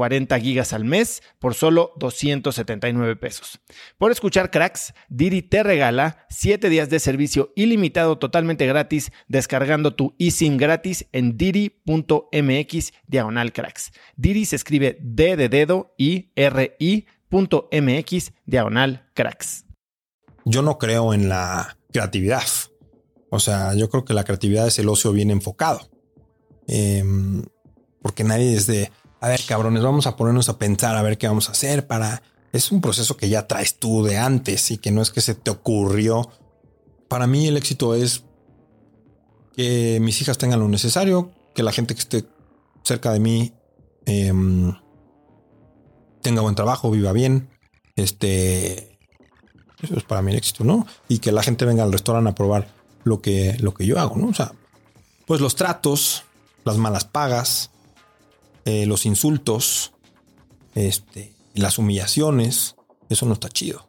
40 gigas al mes por solo 279 pesos. Por escuchar cracks, Didi te regala 7 días de servicio ilimitado totalmente gratis descargando tu eSIM gratis en didi.mx diagonal cracks. Didi se escribe D de dedo y R I.mx diagonal cracks. Yo no creo en la creatividad. O sea, yo creo que la creatividad es el ocio bien enfocado. Em, porque nadie es de, a ver, cabrones, vamos a ponernos a pensar a ver qué vamos a hacer para... Es un proceso que ya traes tú de antes y que no es que se te ocurrió. Para mí el éxito es que mis hijas tengan lo necesario, que la gente que esté cerca de mí em, tenga buen trabajo, viva bien. Este, eso es para mí el éxito, ¿no? Y que la gente venga al restaurante a probar lo que, lo que yo hago, ¿no? O sea, pues los tratos, las malas pagas, eh, los insultos, este, las humillaciones, eso no está chido.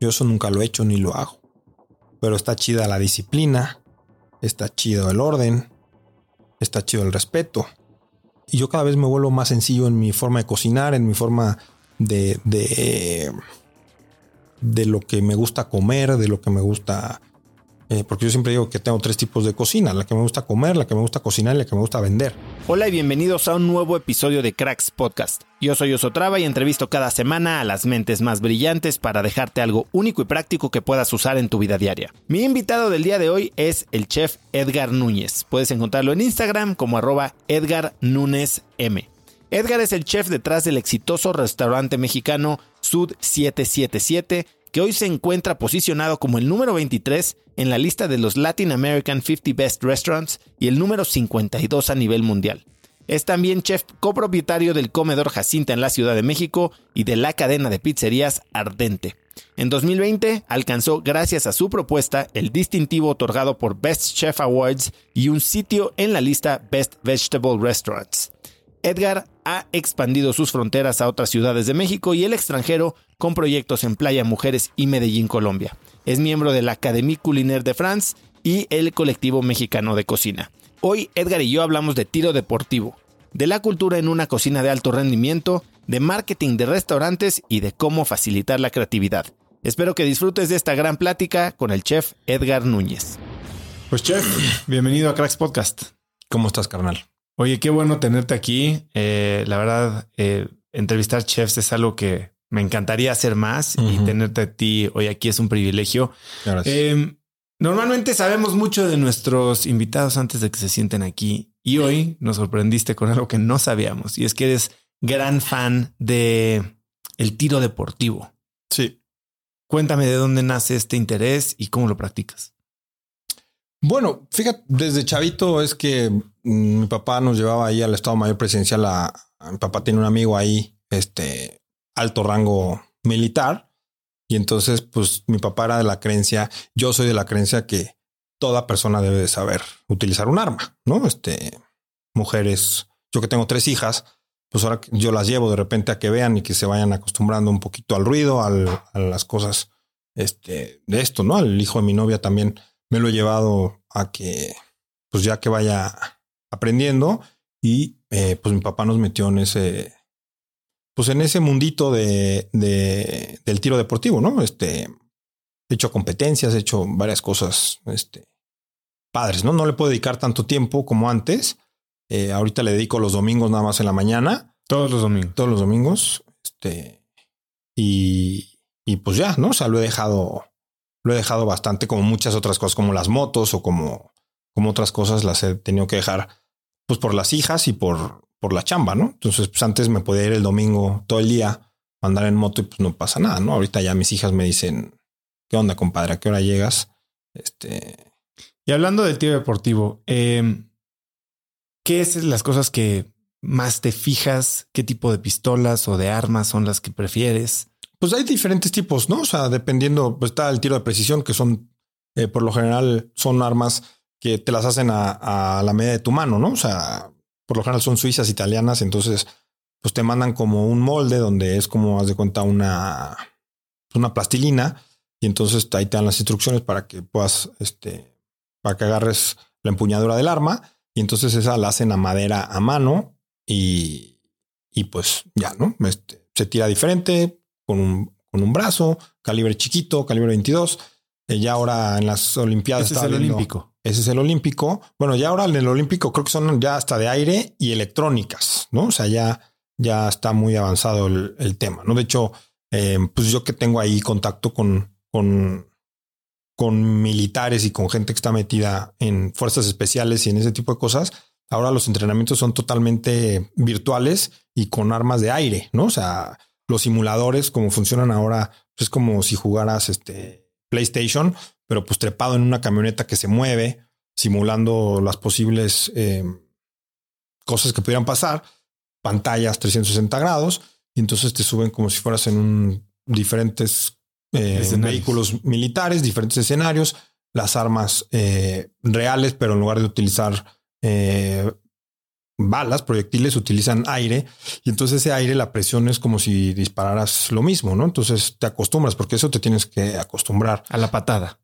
Yo eso nunca lo he hecho ni lo hago. Pero está chida la disciplina, está chido el orden, está chido el respeto. Y yo cada vez me vuelvo más sencillo en mi forma de cocinar, en mi forma de, de, de lo que me gusta comer, de lo que me gusta eh, porque yo siempre digo que tengo tres tipos de cocina, la que me gusta comer, la que me gusta cocinar y la que me gusta vender. Hola y bienvenidos a un nuevo episodio de Cracks Podcast. Yo soy Osotrava y entrevisto cada semana a las mentes más brillantes para dejarte algo único y práctico que puedas usar en tu vida diaria. Mi invitado del día de hoy es el chef Edgar Núñez. Puedes encontrarlo en Instagram como arroba Edgar Núñez M. Edgar es el chef detrás del exitoso restaurante mexicano Sud 777 que hoy se encuentra posicionado como el número 23 en la lista de los Latin American 50 Best Restaurants y el número 52 a nivel mundial. Es también chef copropietario del Comedor Jacinta en la Ciudad de México y de la cadena de pizzerías Ardente. En 2020 alcanzó, gracias a su propuesta, el distintivo otorgado por Best Chef Awards y un sitio en la lista Best Vegetable Restaurants. Edgar ha expandido sus fronteras a otras ciudades de México y el extranjero con proyectos en Playa Mujeres y Medellín, Colombia. Es miembro de la Académie Culinaire de France y el colectivo mexicano de cocina. Hoy Edgar y yo hablamos de tiro deportivo, de la cultura en una cocina de alto rendimiento, de marketing de restaurantes y de cómo facilitar la creatividad. Espero que disfrutes de esta gran plática con el chef Edgar Núñez. Pues chef, bienvenido a Cracks Podcast. ¿Cómo estás, carnal? Oye, qué bueno tenerte aquí. Eh, la verdad, eh, entrevistar chefs es algo que me encantaría hacer más y tenerte a ti hoy aquí es un privilegio. Eh, normalmente sabemos mucho de nuestros invitados antes de que se sienten aquí y hoy nos sorprendiste con algo que no sabíamos y es que eres gran fan de el tiro deportivo. Sí. Cuéntame de dónde nace este interés y cómo lo practicas. Bueno, fíjate, desde chavito es que mi papá nos llevaba ahí al Estado Mayor Presidencial. A, mi papá tiene un amigo ahí, este alto rango militar. Y entonces, pues mi papá era de la creencia, yo soy de la creencia que toda persona debe de saber utilizar un arma, ¿no? Este, mujeres, yo que tengo tres hijas, pues ahora yo las llevo de repente a que vean y que se vayan acostumbrando un poquito al ruido, a las cosas este, de esto, ¿no? Al hijo de mi novia también me lo he llevado a que, pues ya que vaya aprendiendo y eh, pues mi papá nos metió en ese, pues en ese mundito de, de, del tiro deportivo, ¿no? Este, he hecho competencias, he hecho varias cosas, este, padres, ¿no? No le puedo dedicar tanto tiempo como antes. Eh, ahorita le dedico los domingos nada más en la mañana. Todos los domingos. Todos los domingos. Este, y, y pues ya, ¿no? O sea, lo he dejado, lo he dejado bastante como muchas otras cosas, como las motos o como, como otras cosas las he tenido que dejar, pues por las hijas y por, por la chamba, ¿no? Entonces, pues antes me podía ir el domingo todo el día, andar en moto y pues no pasa nada, ¿no? Ahorita ya mis hijas me dicen, ¿qué onda, compadre? ¿A qué hora llegas? Este. Y hablando del tiro deportivo, eh, ¿qué es las cosas que más te fijas? ¿Qué tipo de pistolas o de armas son las que prefieres? Pues hay diferentes tipos, ¿no? O sea, dependiendo, pues está el tiro de precisión, que son, eh, por lo general, son armas que te las hacen a, la medida de tu mano, ¿no? O sea, por lo general son suizas, italianas, entonces pues te mandan como un molde donde es como, haz de cuenta, una, una plastilina y entonces ahí te dan las instrucciones para que puedas, este, para que agarres la empuñadura del arma y entonces esa la hacen a madera a mano y, y pues ya, ¿no? Este, se tira diferente con un, con un brazo, calibre chiquito, calibre 22. Ya ahora en las Olimpiadas. Ese es el olímpico. Ese es el olímpico. Bueno, ya ahora en el olímpico creo que son ya hasta de aire y electrónicas, ¿no? O sea, ya, ya está muy avanzado el, tema, ¿no? De hecho, eh, pues yo que tengo ahí contacto con, con, con militares y con gente que está metida en fuerzas especiales y en ese tipo de cosas, ahora los entrenamientos son totalmente virtuales y con armas de aire, ¿no? O sea, los simuladores, como funcionan ahora, pues es como si jugaras este PlayStation, pero pues trepado en una camioneta que se mueve, simulando las posibles eh, cosas que pudieran pasar, pantallas 360 grados, y entonces te suben como si fueras en un, diferentes eh, vehículos militares, diferentes escenarios, las armas eh, reales, pero en lugar de utilizar balas, proyectiles, utilizan aire y entonces ese aire, la presión es como si dispararas lo mismo, ¿no? Entonces te acostumbras porque eso te tienes que acostumbrar. A la patada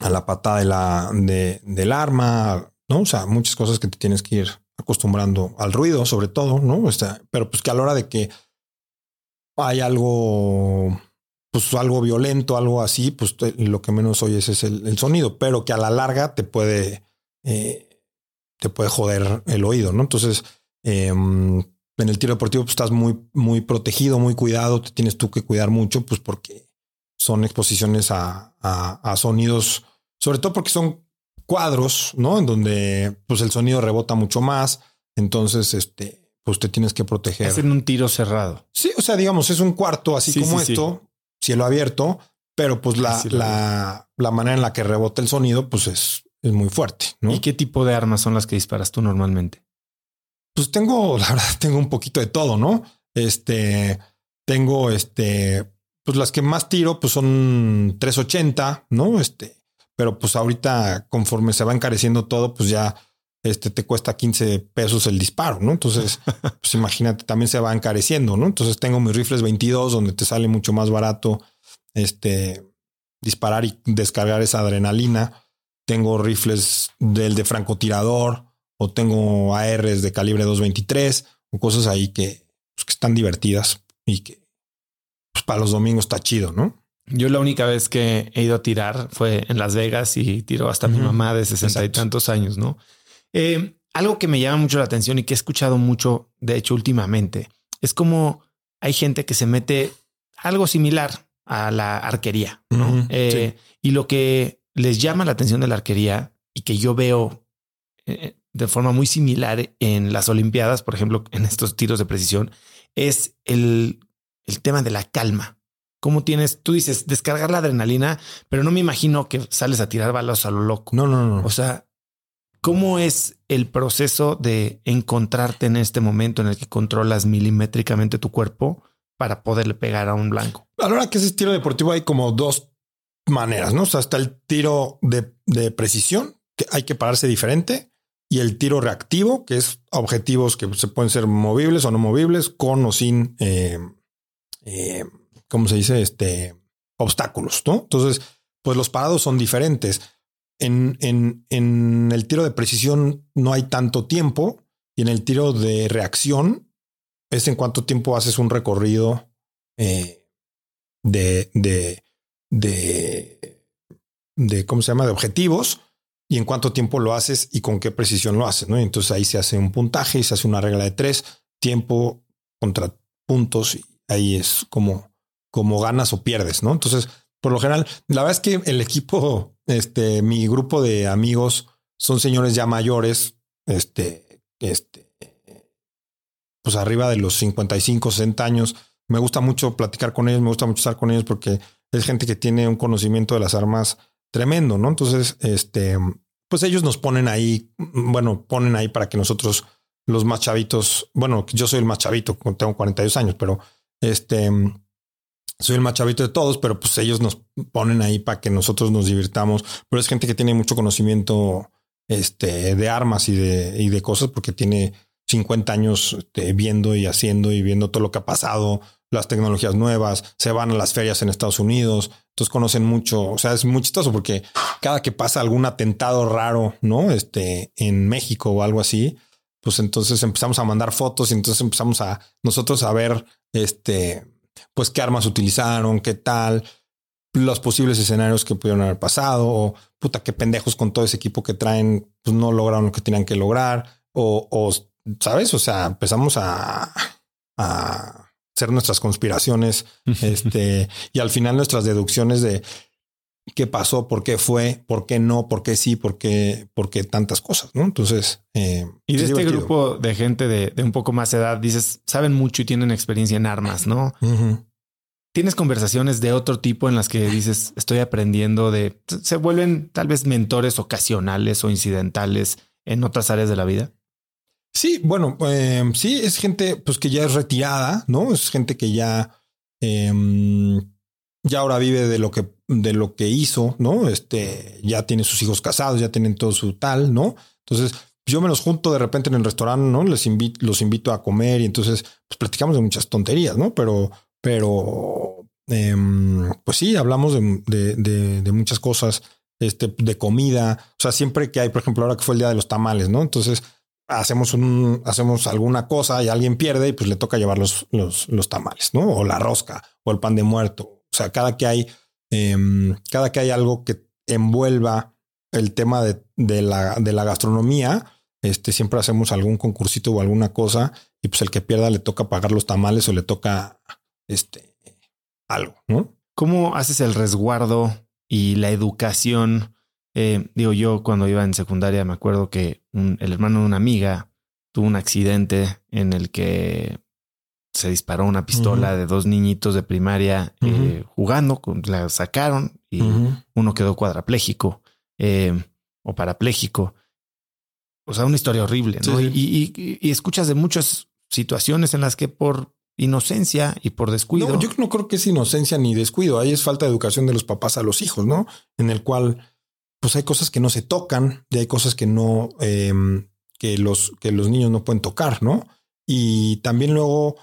a la patada de la, de, del arma, ¿no? O sea, muchas cosas que te tienes que ir acostumbrando al ruido, sobre todo, ¿no? O sea, pero pues que a la hora de que hay algo, pues algo violento, algo así, pues lo que menos oyes es el, sonido, pero que a la larga te puede, eh, te puede joder el oído, ¿no? Entonces, em, en el tiro deportivo pues, estás muy, muy protegido, muy cuidado, te tienes tú que cuidar mucho, pues porque son exposiciones a, a, sonidos, sobre todo porque son cuadros, ¿no? En donde pues el sonido rebota mucho más. Entonces, este, pues te tienes que proteger. Hacen un tiro cerrado. Sí, o sea, digamos, es un cuarto así como esto, cielo abierto, pero pues la, la, la, manera en la que rebota el sonido, pues es, es muy fuerte. ¿no? ¿Y qué tipo de armas son las que disparas tú normalmente? Pues tengo, la verdad, tengo un poquito de todo, ¿no? Este, tengo este, pues las que más tiro pues son 380, ¿no? Este, pero pues ahorita conforme se va encareciendo todo, pues ya este te cuesta 15 pesos el disparo, ¿no? Entonces, pues imagínate, también se va encareciendo, ¿no? Entonces tengo mis rifles 22 donde te sale mucho más barato este disparar y descargar esa adrenalina. Tengo rifles del de francotirador o tengo ARs de calibre 223 o cosas ahí que, pues, que están divertidas y que pues para los domingos está chido, ¿no? Yo la única vez que he ido a tirar fue en Las Vegas y tiró hasta mi mamá de sesenta y tantos años, ¿no? Eh, algo que me llama mucho la atención y que he escuchado mucho, de hecho, últimamente, es como hay gente que se mete algo similar a la arquería, ¿no? Eh, y lo que les llama la atención de la arquería y que yo veo eh, de forma muy similar en las Olimpiadas, por ejemplo, en estos tiros de precisión, es el el tema de la calma. ¿Cómo tienes? Tú dices descargar la adrenalina, pero no me imagino que sales a tirar balas a lo loco. No, no, no. O sea, ¿cómo es el proceso de encontrarte en este momento en el que controlas milimétricamente tu cuerpo para poderle pegar a un blanco? A la hora que es estilo deportivo hay como dos maneras, ¿no? O sea, está el tiro de, de precisión, que hay que pararse diferente, y el tiro reactivo, que es objetivos que se pueden ser movibles o no movibles, con o sin, eh, eh, ¿cómo se dice? Este, obstáculos, ¿no? Entonces, pues los parados son diferentes. En, en, en el tiro de precisión no hay tanto tiempo y en el tiro de reacción es en cuánto tiempo haces un recorrido eh, de, de, de, de, ¿cómo se llama? De objetivos y en cuánto tiempo lo haces y con qué precisión lo haces, ¿no? entonces ahí se hace un puntaje y se hace una regla de tres, tiempo contra puntos y ahí es como, como ganas o pierdes, ¿no? Entonces, por lo general, la verdad es que el equipo, este, mi grupo de amigos son señores ya mayores, este, este, pues arriba de los 55, 60 años. Me gusta mucho platicar con ellos, me gusta mucho estar con ellos porque es gente que tiene un conocimiento de las armas tremendo, ¿no? Entonces, este, pues ellos nos ponen ahí, bueno, ponen ahí para que nosotros, los más chavitos, bueno, yo soy el más chavito, tengo 42 años, pero este, soy el más chavito de todos, pero pues ellos nos ponen ahí para que nosotros nos divirtamos. Pero es gente que tiene mucho conocimiento este, de armas y de, y de cosas porque tiene 50 años este, viendo y haciendo y viendo todo lo que ha pasado, las tecnologías nuevas, se van a las ferias en Estados Unidos, entonces conocen mucho, o sea, es muy chistoso porque cada que pasa algún atentado raro, ¿no? Este, en México o algo así, pues entonces empezamos a mandar fotos y entonces empezamos a nosotros a ver, este, pues qué armas utilizaron, qué tal, los posibles escenarios que pudieron haber pasado, o puta, qué pendejos con todo ese equipo que traen, pues no lograron lo que tenían que lograr, o, o sabes, o sea, empezamos a, a hacer nuestras conspiraciones, este, y al final nuestras deducciones de qué pasó, por qué fue, por qué no, por qué sí, por qué, por qué tantas cosas, ¿no? Entonces, eh, y de este grupo de gente de, un poco más edad, dices, saben mucho y tienen experiencia en armas, ¿no? Tienes conversaciones de otro tipo en las que dices, estoy aprendiendo de, se vuelven tal vez mentores ocasionales o incidentales en otras áreas de la vida. Sí, bueno, eh, sí, es gente pues que ya es retirada, ¿no? Es gente que ya, em, ya ahora vive de lo que, de lo que hizo, ¿no? Este, ya tiene sus hijos casados, ya tienen todo su tal, ¿no? Entonces, yo me los junto de repente en el restaurante, ¿no? Les invito, los invito a comer y entonces, pues platicamos de muchas tonterías, ¿no? Pero, pero, em, pues sí, hablamos de, de, de muchas cosas, este, de comida, o sea, siempre que hay, por ejemplo, ahora que fue el día de los tamales, ¿no? Entonces, hacemos un, hacemos alguna cosa y alguien pierde y pues le toca llevar los, los, los tamales, ¿no? O la rosca o el pan de muerto. O sea, cada que hay, em, cada que hay algo que envuelva el tema de, de, la, de la gastronomía, este, siempre hacemos algún concursito o alguna cosa y pues el que pierda le toca pagar los tamales o le toca este, algo, ¿no? ¿Cómo haces el resguardo y la educación eh, digo, yo cuando iba en secundaria me acuerdo que el hermano de una amiga tuvo un accidente en el que se disparó una pistola de dos niñitos de primaria eh, jugando, la sacaron y uno quedó cuadrapléjico eh, o parapléjico. O sea, una historia horrible, ¿no? Y, escuchas de muchas situaciones en las que por inocencia y por descuido. No, yo no creo que es inocencia ni descuido. Ahí es falta de educación de los papás a los hijos, ¿no? En el cual pues hay cosas que no se tocan y hay cosas que no, em, que, los, que los niños no pueden tocar, ¿no? Y también luego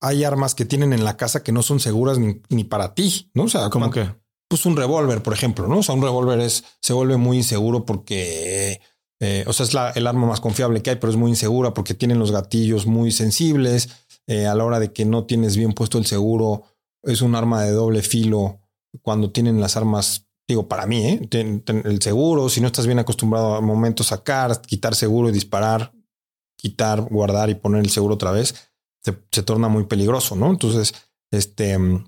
hay armas que tienen en la casa que no son seguras ni, para ti, ¿no? O sea, como que pues un revólver, por ejemplo, ¿no? O sea, un revólver es, se vuelve muy inseguro porque, eh, o sea, es la, el arma más confiable que hay, pero es muy insegura porque tienen los gatillos muy sensibles. Eh, a la hora de que no tienes bien puesto el seguro, es un arma de doble filo cuando tienen las armas digo, para mí, ¿eh? el seguro, si no estás bien acostumbrado a momento sacar, quitar seguro y disparar, quitar, guardar y poner el seguro otra vez, se, torna muy peligroso, ¿no? Entonces, este, mm,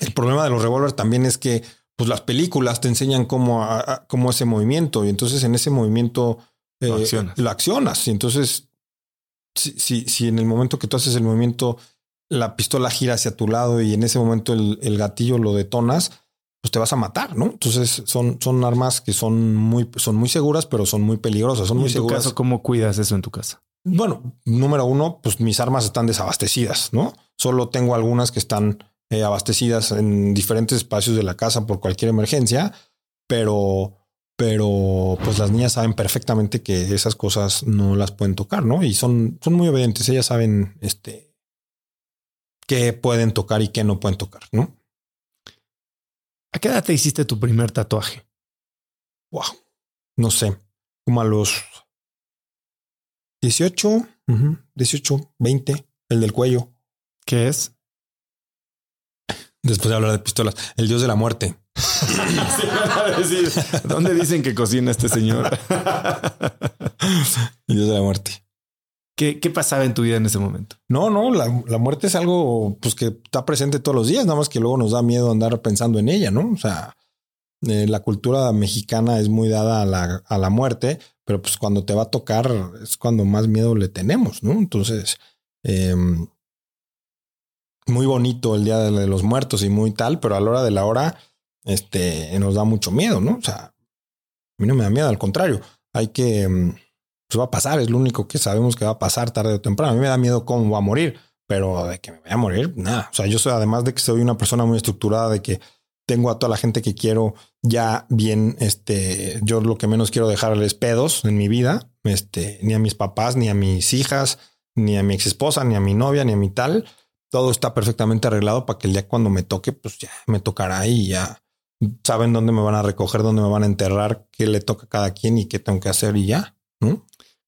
el problema de los revólveres también es que, pues las películas te enseñan cómo, cómo ese movimiento y entonces en ese movimiento lo, eh, accionas. lo accionas. Y entonces, si, si, si, en el momento que tú haces el movimiento, la pistola gira hacia tu lado y en ese momento el, el gatillo lo detonas, pues te vas a matar, ¿no? Entonces son, son armas que son muy, son muy seguras, pero son muy peligrosas. Son muy en seguras. Caso, ¿Cómo cuidas eso en tu casa? Bueno, número uno, pues mis armas están desabastecidas, ¿no? Solo tengo algunas que están eh, abastecidas en diferentes espacios de la casa por cualquier emergencia, pero, pero pues las niñas saben perfectamente que esas cosas no las pueden tocar, ¿no? Y son, son muy obedientes, ellas saben este, qué pueden tocar y qué no pueden tocar, ¿no? ¿A qué edad te hiciste tu primer tatuaje? Wow, no sé, como a los 18, 18, 20, el del cuello. ¿Qué es? Después de hablar de pistolas, el dios de la muerte. ¿Dónde dicen que cocina este señor? el dios de la muerte. ¿Qué, ¿Qué, pasaba en tu vida en ese momento? No, no, la, muerte es algo pues, que está presente todos los días, nada más que luego nos da miedo andar pensando en ella, ¿no? O sea, eh, la cultura mexicana es muy dada a la, a la muerte, pero pues cuando te va a tocar es cuando más miedo le tenemos, ¿no? Entonces, eh, muy bonito el Día de los Muertos y muy tal, pero a la hora de la hora, este, nos da mucho miedo, ¿no? O sea, a mí no me da miedo, al contrario, hay que, em, pues va a pasar, es lo único que sabemos que va a pasar tarde o temprano. A mí me da miedo cómo va a morir, pero de que me vaya a morir, nada. O sea, yo soy, además de que soy una persona muy estructurada, de que tengo a toda la gente que quiero ya bien, este, yo lo que menos quiero dejarles pedos en mi vida, este, ni a mis papás, ni a mis hijas, ni a mi ex esposa, ni a mi novia, ni a mi tal todo está perfectamente arreglado para que el día cuando me toque, pues ya me tocará y ya saben dónde me van a recoger, dónde me van a enterrar, qué le toca a cada quien y qué tengo que hacer y ya.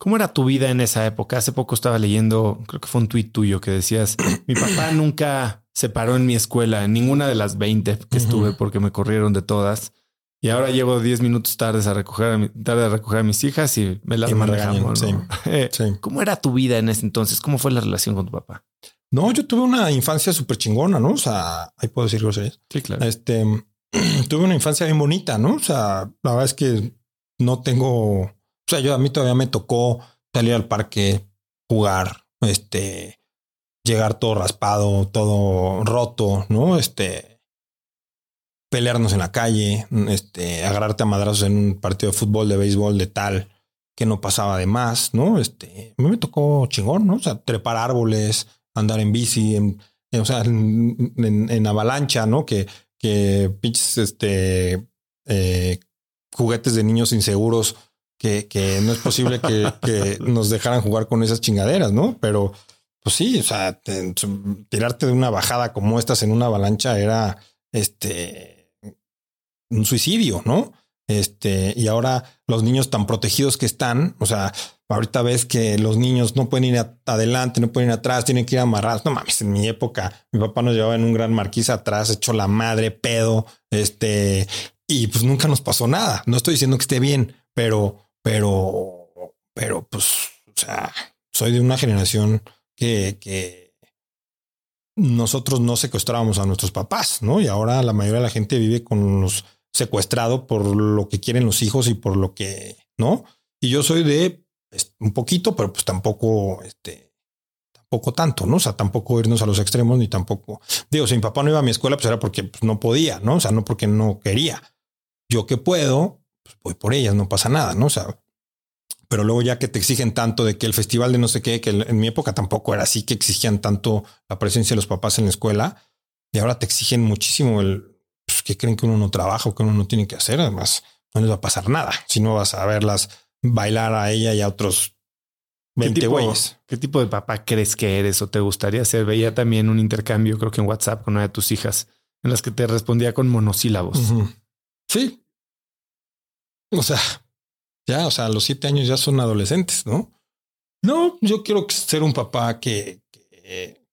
¿Cómo era tu vida en esa época? Hace poco estaba leyendo, creo que fue un tuit tuyo que decías, mi papá nunca se paró en mi escuela, en ninguna de las 20 que estuve porque me corrieron de todas. Y ahora llevo 10 minutos tardes a recoger a, mi, tarde a recoger a mis hijas y me las manejamos. ¿Cómo era tu vida en ese entonces? ¿Cómo fue la relación con tu papá? No, yo tuve una infancia súper chingona, ¿no? O sea, ahí puedo decir groserías. Sí, claro. Este, tuve una infancia bien bonita, ¿no? O sea, la verdad es que no tengo, sea, yo a mí todavía me tocó salir al parque, jugar, este, llegar todo raspado, todo roto, ¿no? Este, pelearnos en la calle, este, agarrarte a madrazos en un partido de fútbol, de béisbol, de tal, que no pasaba de más, ¿no? Este, a mí me tocó chingón, ¿no? O sea, trepar árboles, andar en bici, en, o sea, en, avalancha, ¿no? Que, que pinches, este, eh, juguetes de niños inseguros que, que no es posible que, que, nos dejaran jugar con esas chingaderas, ¿no? Pero, pues sí, o sea, tirarte de una bajada como estas en una avalancha era, este, un suicidio, ¿no? Este, y ahora los niños tan protegidos que están, o sea, ahorita ves que los niños no pueden ir adelante, no pueden ir atrás, tienen que ir amarrados. No mames, en mi época, mi papá nos llevaba en un gran marquís atrás, hecho la madre, pedo, este, y pues nunca nos pasó nada. No estoy diciendo que esté bien, pero, pero, pero, pues, o sea, soy de una generación que, que nosotros no secuestrábamos a nuestros papás, ¿no? Y ahora la mayoría de la gente vive con los secuestrado por lo que quieren los hijos y por lo que no. Y yo soy de pues, un poquito, pero pues tampoco, este, tampoco tanto, no? O sea, tampoco irnos a los extremos ni tampoco digo, si mi papá no iba a mi escuela, pues era porque pues, no podía, no? O sea, no porque no quería. Yo que puedo, pues voy por ellas, no pasa nada, no? O sea, pero luego ya que te exigen tanto de que el festival de no sé qué, que en mi época tampoco era así que exigían tanto la presencia de los papás en la escuela y ahora te exigen muchísimo el pues, que creen que uno no trabaja o que uno no tiene que hacer. Además, no les va a pasar nada si no vas a verlas bailar a ella y a otros 20 güeyes. ¿Qué tipo de papá crees que eres o te gustaría ser? Veía también un intercambio, creo que en WhatsApp con una de tus hijas, en las que te respondía con monosílabos. Sí. O sea, ya, o sea, a los siete años ya son adolescentes, ¿no? No, yo quiero ser un papá que,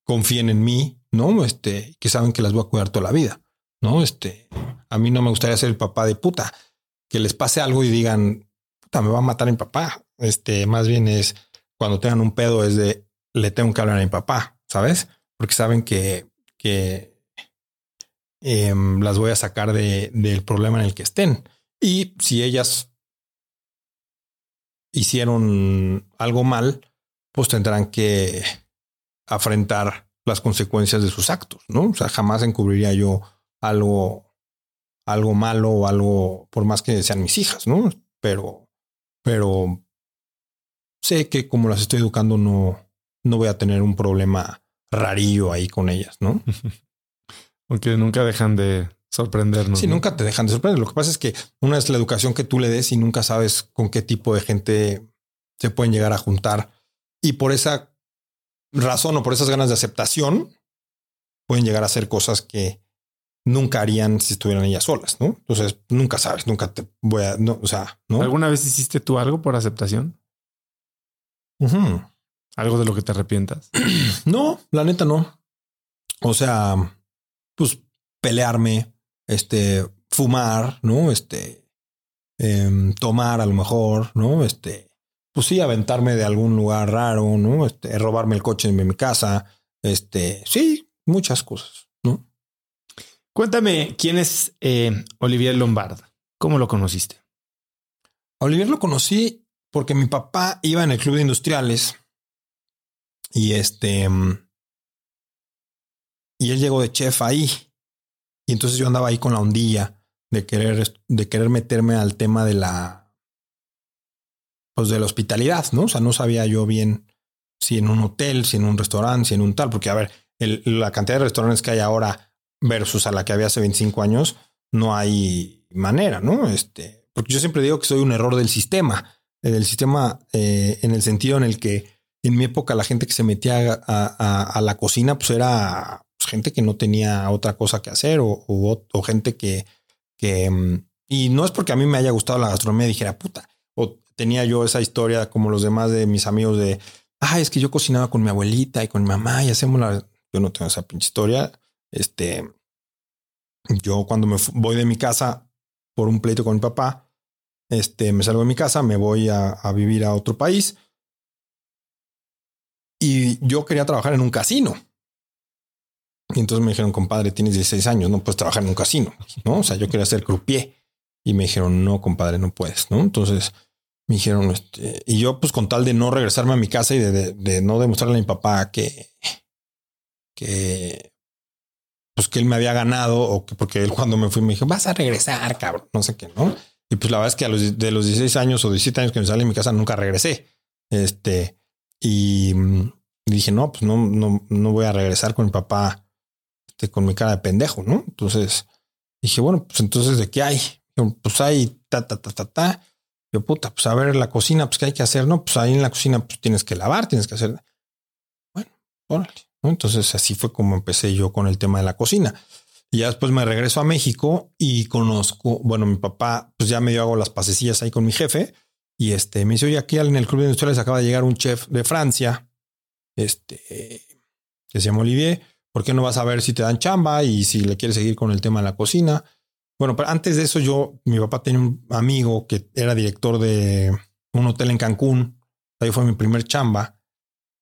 confíen en mí, ¿no? Este, que saben que las voy a cuidar toda la vida. ¿no? Este, a mí no me gustaría ser el papá de puta, que les pase algo y digan, puta, me va a matar mi papá. Este, más bien es cuando tengan un pedo es de, le tengo que hablar a mi papá, ¿sabes? Porque saben que, que em, las voy a sacar de, del problema en el que estén. Y si ellas hicieron algo mal, pues tendrán que afrontar las consecuencias de sus actos, ¿no? O sea, jamás encubriría yo algo, algo malo o algo, por más que sean mis hijas, ¿no? Pero, pero sé que como las estoy educando, no, no voy a tener un problema rarillo ahí con ellas, ¿no? Porque nunca dejan de sorprendernos. Sí, nunca te dejan de sorprender. Lo que pasa es que una es la educación que tú le des y nunca sabes con qué tipo de gente se pueden llegar a juntar. Y por esa razón o por esas ganas de aceptación, pueden llegar a hacer cosas que nunca harían si estuvieran ellas solas, ¿no? Entonces, nunca sabes, nunca te voy a, no, o sea, ¿no? ¿Alguna vez hiciste tú algo por aceptación? ¿Algo de lo que te arrepientas? no, la neta no. O sea, pues pelearme, este, fumar, ¿no? Este, em, tomar a lo mejor, ¿no? Este, pues sí, aventarme de algún lugar raro, ¿no? Este, robarme el coche en mi casa, este, sí, muchas cosas, ¿no? Cuéntame, ¿quién es eh, Olivier Lombard? ¿Cómo lo conociste? Olivier lo conocí porque mi papá iba en el club de industriales y este, y él llegó de chef ahí. Y entonces yo andaba ahí con la ondilla de querer, de querer meterme al tema de la, pues de la hospitalidad, ¿no? O sea, no sabía yo bien si en un hotel, si en un restaurante, si en un tal, porque a ver, la cantidad de restaurantes que hay ahora versus a la que había hace 25 años, no hay manera, ¿no? Este, porque yo siempre digo que soy un error del sistema, del sistema eh, en el sentido en el que en mi época la gente que se metía a la cocina, pues era gente que no tenía otra cosa que hacer o, o, gente que, que, mm, y no es porque a mí me haya gustado la gastronomía dijera puta, o tenía yo esa historia como los demás de mis amigos de, ah, es que yo cocinaba con mi abuelita y con mi mamá y hacemos la, yo no tengo esa pinche historia. Este, yo cuando me voy de mi casa por un pleito con mi papá, este, me salgo de mi casa, me voy a vivir a otro país y yo quería trabajar en un casino. Y entonces me dijeron, compadre, tienes 16 años, no puedes trabajar en un casino, ¿no? O sea, yo quería ser croupier. Y me dijeron, no, compadre, no puedes, ¿no? Entonces me dijeron, este, y yo pues con tal de no regresarme a mi casa y de, no demostrarle a mi papá que, que, pues que él me había ganado o que porque él cuando me fui me dijo, vas a regresar, cabrón, no sé qué, ¿no? Y pues la verdad es que a los de los 16 años o 17 años que me salí de mi casa nunca regresé. Este, y mm, dije, no, pues no, no, no voy a regresar con mi papá este, con mi cara de pendejo, ¿no? Entonces dije, bueno, pues entonces de qué hay? Pues hay ta, ta, ta, ta, ta. Yo, puta, pues a ver la cocina, pues qué hay que hacer, ¿no? Pues ahí en la cocina, pues tienes que lavar, tienes que hacer. Bueno, órale. ¿no? Entonces así fue como empecé yo con el tema de la cocina. Y ya después me regreso a México y conozco, bueno, mi papá, pues ya medio hago las pasecillas ahí con mi jefe. Y este me dice, oye, aquí en el Club de Industriales acaba de llegar un chef de Francia, este, que se llama Olivier ¿Por qué no vas a ver si te dan chamba y si le quieres seguir con el tema de la cocina? Bueno, pero antes de eso yo, mi papá tenía un amigo que era director de un hotel en Cancún. Ahí fue mi primer chamba,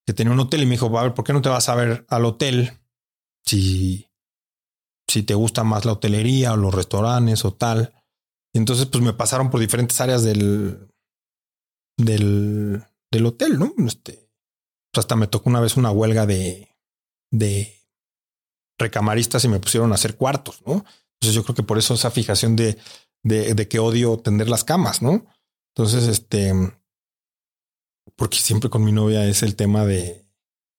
que tenía un hotel y me dijo, a ver, ¿por qué no te vas a ver al hotel si, si te gusta más la hotelería o los restaurantes o tal? Y entonces pues me pasaron por diferentes áreas del, del, del hotel, ¿no? Este, pues, hasta me tocó una vez una huelga de, de recamaristas y me pusieron a hacer cuartos, ¿no? Entonces yo creo que por eso esa fijación de, de, que odio tender las camas, ¿no? Entonces, este, porque siempre con mi novia es el tema de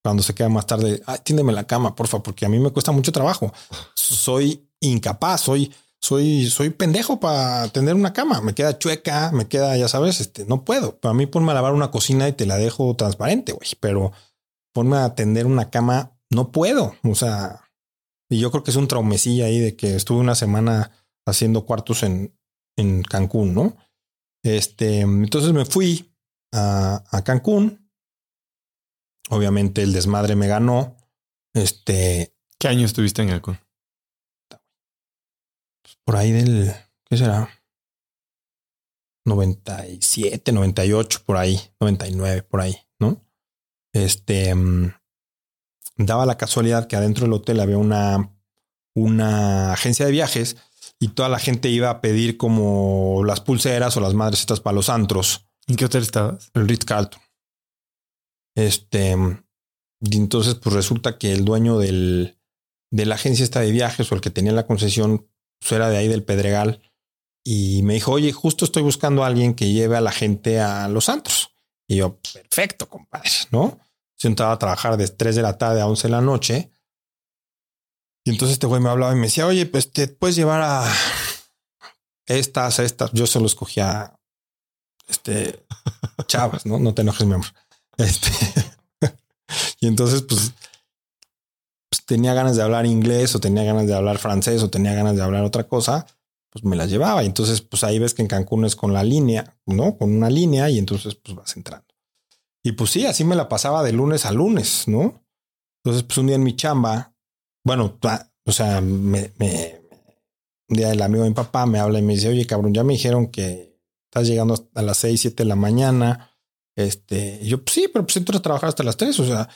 cuando se queda más tarde, ay, tiéndeme la cama, porfa, porque a mí me cuesta mucho trabajo. Soy incapaz, soy, soy, soy pendejo para tender una cama. Me queda chueca, me queda, ya sabes, este, no puedo. Para mí ponme a lavar una cocina y te la dejo transparente, güey, pero ponme a tender una cama, no puedo. O sea, y yo creo que es un traumecilla ahí de que estuve una semana haciendo cuartos en, en Cancún, ¿no? Este, entonces me fui a, a Cancún. Obviamente el desmadre me ganó. Este. ¿Qué año estuviste en Cancún? Por ahí del. ¿Qué será? 97, 98, por ahí, 99, por ahí, ¿no? Este daba la casualidad que adentro del hotel había una, una agencia de viajes y toda la gente iba a pedir como las pulseras o las madres estas para los antros. ¿En qué hotel estabas? El Ritz Carlton. Este, y entonces pues resulta que el dueño del, de la agencia esta de viajes o el que tenía la concesión pues era de ahí del Pedregal y me dijo, oye, justo estoy buscando a alguien que lleve a la gente a los antros. Y yo, perfecto, compadre, ¿no? Entraba a trabajar de 3 de la tarde a 11 de la noche Y entonces este güey me hablaba y me decía, oye, pues te puedes llevar a estas, estas. Yo solo escogía este chavas, no? No te enojes, mi amor. Este y entonces, pues, pues, tenía ganas de hablar inglés o tenía ganas de hablar francés o tenía ganas de hablar otra cosa, pues me las llevaba. Y entonces, pues ahí ves que en Cancún es con la línea, ¿no? Con una línea y entonces, pues vas entrando. Y pues sí, así me la pasaba de lunes a lunes, ¿no? Entonces, pues un día en mi chamba, bueno, o sea, me, un día el amigo de mi papá me habla y me dice, oye, cabrón, ya me dijeron que estás llegando a las 6, 7 de la mañana. Este, yo, pues sí, pero pues entro a trabajar hasta las 3. O sea,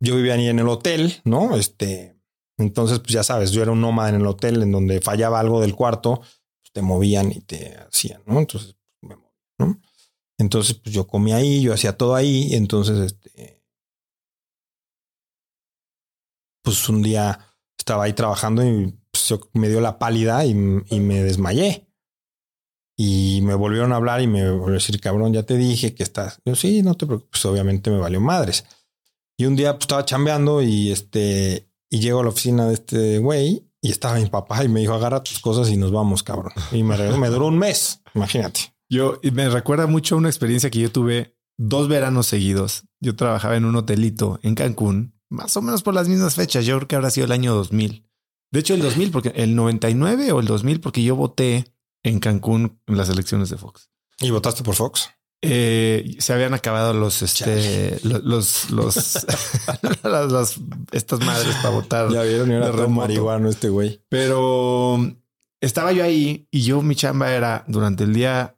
yo vivía ahí en el hotel, ¿no? Este, entonces, pues ya sabes, yo era un nómada en el hotel en donde fallaba algo del cuarto, pues te movían y te hacían, ¿no? Entonces, pues, me ¿no? Entonces, pues yo comía ahí, yo hacía todo ahí. Entonces, este, pues un día estaba ahí trabajando y pues, me dio la pálida y, me desmayé. Y me volvieron a hablar y me volvieron a decir, cabrón, ya te dije que estás. Yo sí, no te preocupes, obviamente me valió madres. Y un día pues, estaba chambeando y este, y llego a la oficina de este güey y estaba mi papá y me dijo, agarra tus cosas y nos vamos, cabrón. Y me, me duró un mes, imagínate. Yo me recuerda mucho una experiencia que yo tuve dos veranos seguidos. Yo trabajaba en un hotelito en Cancún más o menos por las mismas fechas. Yo creo que habrá sido el año 2000. De hecho, el 2000, porque el 99 o el 2000, porque yo voté en Cancún en las elecciones de Fox. ¿Y votaste por Fox? Eh, se habían acabado los, este, los, los, las, estas madres para votar. Ya vieron, era todo marihuano este güey. Pero estaba yo ahí y yo, mi chamba era durante el día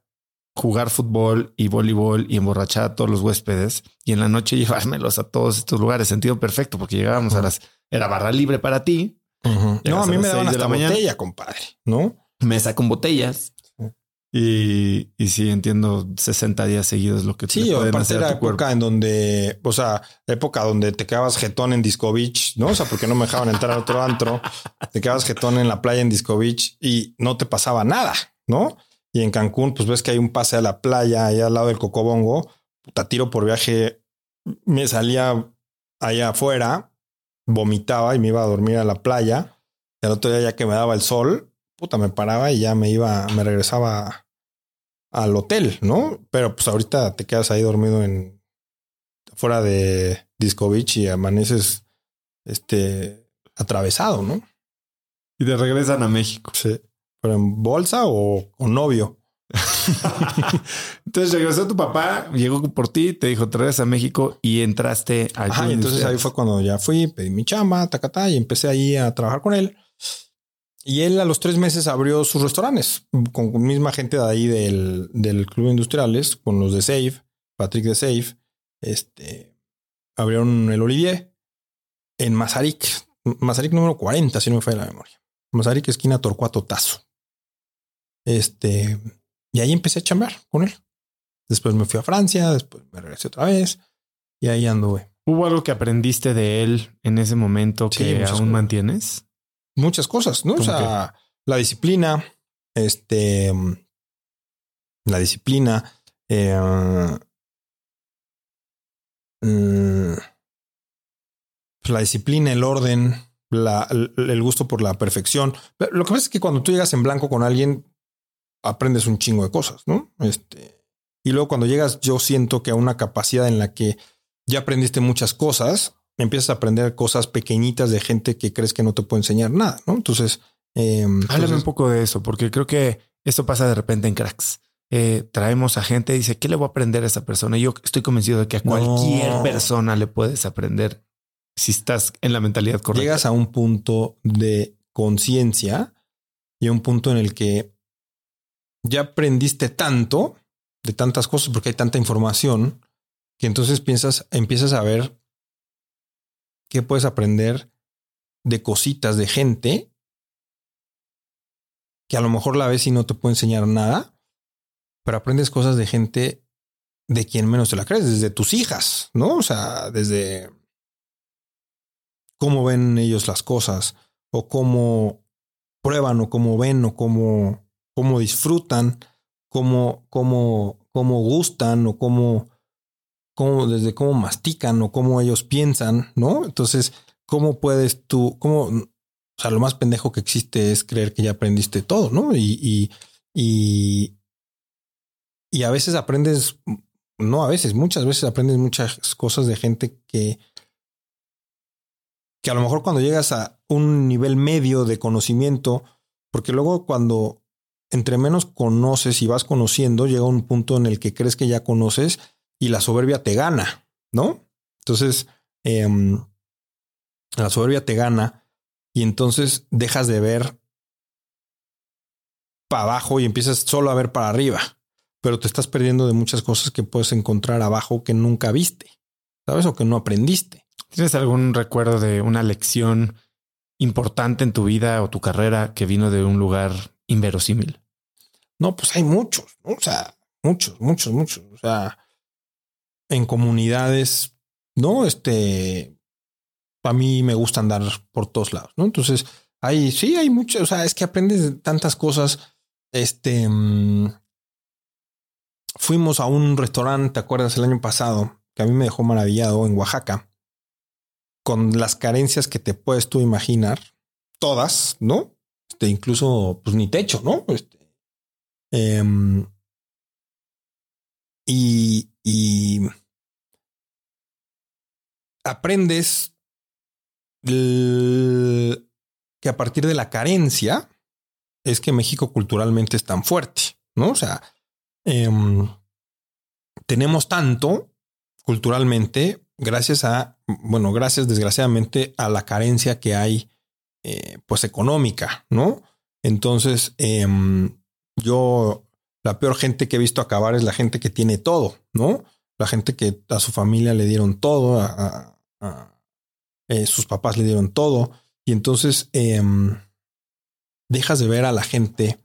jugar fútbol y voleibol y emborrachar a todos los huéspedes y en la noche llevármelos a todos estos lugares. Sentido perfecto porque llegábamos a las... Era barra libre para ti. No, a mí me daban hasta la botella, compadre, ¿no? Mesa con botellas. Y, y sí, entiendo 60 días seguidos lo que sí, pueden hacer a época en donde, o sea, época donde te quedabas jetón en Disco Beach, ¿no? O sea, porque no me dejaban entrar a otro antro, te quedabas jetón en la playa en Disco Beach y no te pasaba nada, ¿no? Y en Cancún, pues ves que hay un pase a la playa ahí al lado del Cocobongo. Puta, tiro por viaje. Me salía allá afuera, vomitaba y me iba a dormir a la playa. Y al otro día, ya que me daba el sol, puta, me paraba y ya me iba, me regresaba al hotel, ¿no? Pero pues ahorita te quedas ahí dormido en fuera de Disco Beach y amaneces este atravesado, ¿no? Y te regresan a México. Sí pero en bolsa o novio. entonces regresó tu papá, llegó por ti, te dijo, te regresas a México y entraste a Ajá, entonces ahí fue cuando ya fui, pedí mi chamba, tacatá, y empecé ahí a trabajar con él. Y él a los tres meses abrió sus restaurantes con misma gente de ahí del, del Club Industriales, con los de Safe, Patrick de Safe. Este abrieron el Olivier en Mazarik, Mazarik número 40, si no me falla la memoria. Mazarik, esquina Torcuato Tazo. Este, y ahí empecé a chambear con él. Después me fui a Francia, después me regresé otra vez y ahí anduve. ¿Hubo algo que aprendiste de él en ese momento que aún mantienes? Muchas cosas, ¿no? O sea, la disciplina, este, la disciplina, eh, mm, la disciplina, el orden, la, el gusto por la perfección. Lo que pasa es que cuando tú llegas en blanco con alguien, aprendes un chingo de cosas, ¿no? Este, y luego cuando llegas, yo siento que a una capacidad en la que ya aprendiste muchas cosas, empiezas a aprender cosas pequeñitas de gente que crees que no te puede enseñar nada, ¿no? Entonces, eh, háblame un poco de eso, porque creo que esto pasa de repente en cracks. Eh, traemos a gente y dice, ¿qué le voy a aprender a esa persona? Y yo estoy convencido de que a cualquier persona le puedes aprender si estás en la mentalidad correcta. Llegas a un punto de conciencia y a un punto en el que ya aprendiste tanto de tantas cosas porque hay tanta información que entonces piensas, empiezas a ver qué puedes aprender de cositas de gente que a lo mejor la ves y no te puede enseñar nada, pero aprendes cosas de gente de quien menos te la crees, desde tus hijas, ¿no? O sea, desde cómo ven ellos las cosas o cómo prueban o cómo ven o cómo cómo disfrutan, cómo, cómo, cómo gustan o cómo, cómo, desde cómo mastican o cómo ellos piensan, ¿no? Entonces, ¿cómo puedes tú, cómo, O sea, lo más pendejo que existe es creer que ya aprendiste todo, ¿no? Y, y, y, y a veces aprendes, no a veces, muchas veces aprendes muchas cosas de gente que, que a lo mejor cuando llegas a un nivel medio de conocimiento, porque luego cuando entre menos conoces y vas conociendo, llega un punto en el que crees que ya conoces y la soberbia te gana, ¿no? Entonces, em, la soberbia te gana y entonces dejas de ver para abajo y empiezas solo a ver para arriba, pero te estás perdiendo de muchas cosas que puedes encontrar abajo que nunca viste, ¿sabes? O que no aprendiste. ¿Tienes algún recuerdo de una lección importante en tu vida o tu carrera que vino de un lugar inverosímil? No, pues hay muchos, ¿no? o sea, muchos, muchos, muchos. O sea, en comunidades, no, este, a mí me gusta andar por todos lados, ¿no? Entonces, hay, sí, hay muchos, o sea, es que aprendes tantas cosas. Este, mm, fuimos a un restaurante, ¿te acuerdas? El año pasado, que a mí me dejó maravillado en Oaxaca, con las carencias que te puedes tú imaginar, todas, ¿no? Este, incluso, pues ni techo, ¿no? Este, em, y, y aprendes que a partir de la carencia es que México culturalmente es tan fuerte, ¿no? O sea, em, tenemos tanto culturalmente gracias a, bueno, gracias desgraciadamente a la carencia que hay, eh, pues económica, ¿no? Entonces, em, yo, la peor gente que he visto acabar es la gente que tiene todo, ¿no? La gente que a su familia le dieron todo, a eh, sus papás le dieron todo y entonces em, dejas de ver a la gente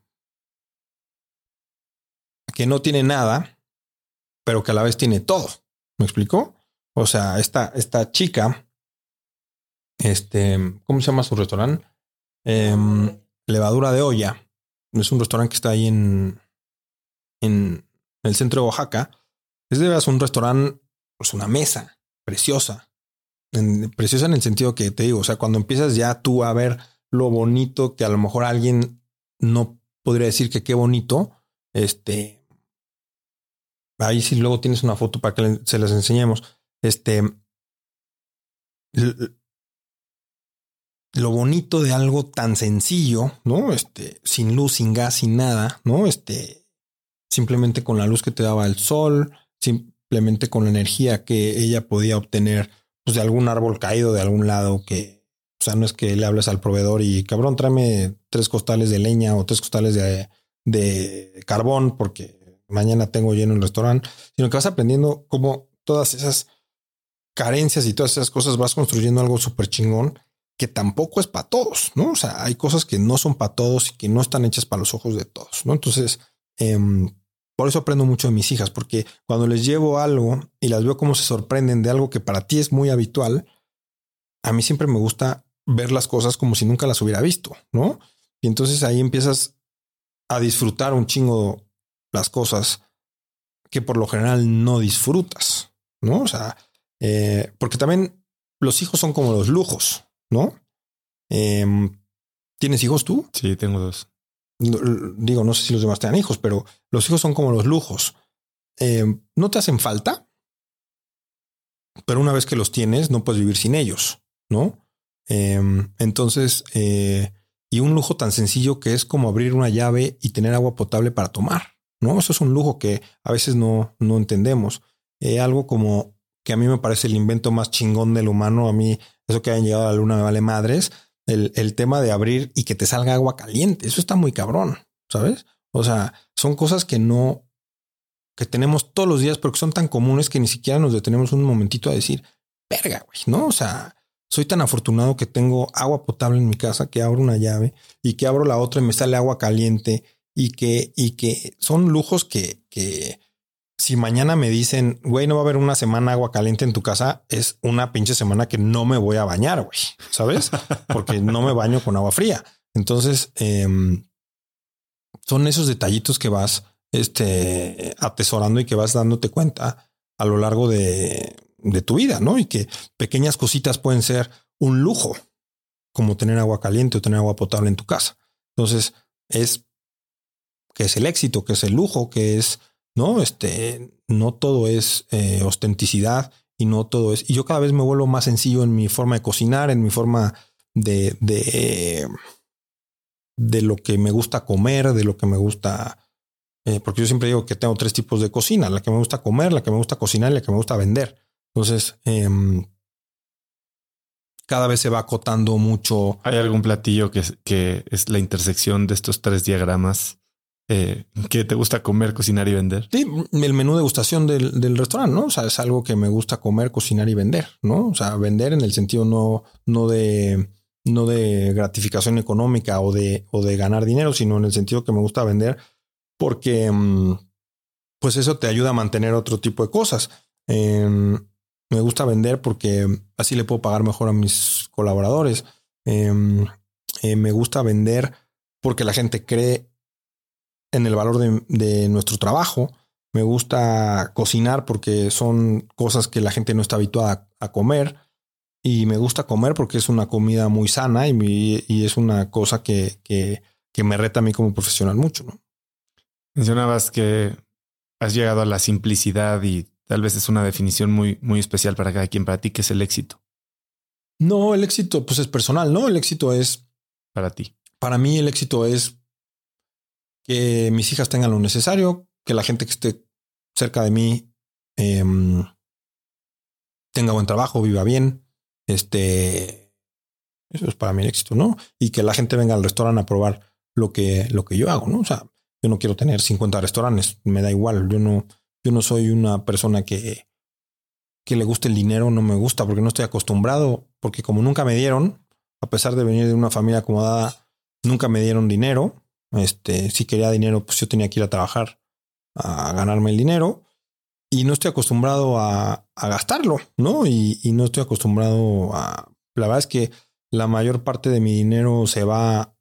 que no tiene nada, pero que a la vez tiene todo. ¿Me explicó? O sea, esta, esta chica, este, ¿cómo se llama su restaurante? Em, levadura de olla. Es un restaurante que está ahí en, en el centro de Oaxaca. Es de verdad un restaurante, pues una mesa preciosa, preciosa en el sentido que te digo, o sea, cuando empiezas ya tú a ver lo bonito que a lo mejor alguien no podría decir que qué bonito, este, ahí sí luego tienes una foto para que se las enseñemos, este, lo bonito de algo tan sencillo, ¿no? Este, sin luz, sin gas, sin nada, ¿no? Este, simplemente con la luz que te daba el sol, simplemente con la energía que ella podía obtener pues, de algún árbol caído de algún lado que, o sea, no es que le hables al proveedor y cabrón, tráeme tres costales de leña o tres costales de, de carbón porque mañana tengo lleno el restaurante, sino que vas aprendiendo cómo todas esas carencias y todas esas cosas vas construyendo algo súper chingón que tampoco es para todos, ¿no? O sea, hay cosas que no son para todos y que no están hechas para los ojos de todos, ¿no? Entonces, eh, por eso aprendo mucho de mis hijas, porque cuando les llevo algo y las veo cómo se sorprenden de algo que para ti es muy habitual, a mí siempre me gusta ver las cosas como si nunca las hubiera visto, ¿no? Y entonces ahí empiezas a disfrutar un chingo las cosas que por lo general no disfrutas, ¿no? O sea, eh, porque también los hijos son como los lujos, ¿no? Em, ¿Tienes hijos tú? Sí, tengo dos digo, no sé si los demás tengan hijos, pero los hijos son como los lujos. Eh, no te hacen falta, pero una vez que los tienes, no puedes vivir sin ellos, ¿no? Em, entonces, eh, y un lujo tan sencillo que es como abrir una llave y tener agua potable para tomar, ¿no? Eso es un lujo que a veces no, no entendemos. Eh, algo como que a mí me parece el invento más chingón del humano, a mí eso que hayan llegado a la luna me vale madres, el, tema de abrir y que te salga agua caliente. Eso está muy cabrón, ¿sabes? O sea, son cosas que no, que tenemos todos los días porque son tan comunes que ni siquiera nos detenemos un momentito a decir, verga, güey, ¿no? O sea, soy tan afortunado que tengo agua potable en mi casa que abro una llave y que abro la otra y me sale agua caliente y que, y que son lujos que, que, si mañana me dicen, güey, no va a haber una semana agua caliente en tu casa, es una pinche semana que no me voy a bañar, güey, ¿sabes? Porque no me baño con agua fría. Entonces, em, son esos detallitos que vas este, atesorando y que vas dándote cuenta a lo largo de, de tu vida, ¿no? Y que pequeñas cositas pueden ser un lujo, como tener agua caliente o tener agua potable en tu casa. Entonces, es que es el éxito, que es el lujo, que es, no, este, no todo es eh, ostenticidad y no todo es. Y yo cada vez me vuelvo más sencillo en mi forma de cocinar, en mi forma de, de, de lo que me gusta comer, de lo que me gusta. Eh, porque yo siempre digo que tengo tres tipos de cocina: la que me gusta comer, la que me gusta cocinar y la que me gusta vender. Entonces, eh, cada vez se va acotando mucho. ¿Hay algún platillo que que es la intersección de estos tres diagramas eh, que te gusta comer, cocinar y vender? Sí, el menú de gustación del, del, restaurante, ¿no? O sea, es algo que me gusta comer, cocinar y vender, ¿no? O sea, vender en el sentido no, no de no de gratificación económica o de, o de ganar dinero, sino en el sentido que me gusta vender porque mm, pues eso te ayuda a mantener otro tipo de cosas. Eh, me gusta vender porque así le puedo pagar mejor a mis colaboradores. Em, eh, me gusta vender porque la gente cree en el valor de, nuestro trabajo. Me gusta cocinar porque son cosas que la gente no está habituada a, comer. Y me gusta comer porque es una comida muy sana y, y es una cosa que, que, que, me reta a mí como profesional mucho. ¿no? Mencionabas que has llegado a la simplicidad y Tal vez es una definición muy, muy especial para cada quien. Para ti, ¿qué es el éxito? No, el éxito pues es personal, ¿no? El éxito es... Para ti. Para mí el éxito es que mis hijas tengan lo necesario, que la gente que esté cerca de mí eh, tenga buen trabajo, viva bien. Este, eso es para mí el éxito, ¿no? Y que la gente venga al restaurante a probar lo que, lo que yo hago, ¿no? O sea, yo no quiero tener 50 restaurantes, me da igual, yo no, yo no soy una persona que, que le guste el dinero, no me gusta porque no estoy acostumbrado, porque como nunca me dieron, a pesar de venir de una familia acomodada, nunca me dieron dinero. Este, si quería dinero, pues yo tenía que ir a trabajar a ganarme el dinero y no estoy acostumbrado a, gastarlo, ¿no? Y, no estoy acostumbrado a... La verdad es que la mayor parte de mi dinero se va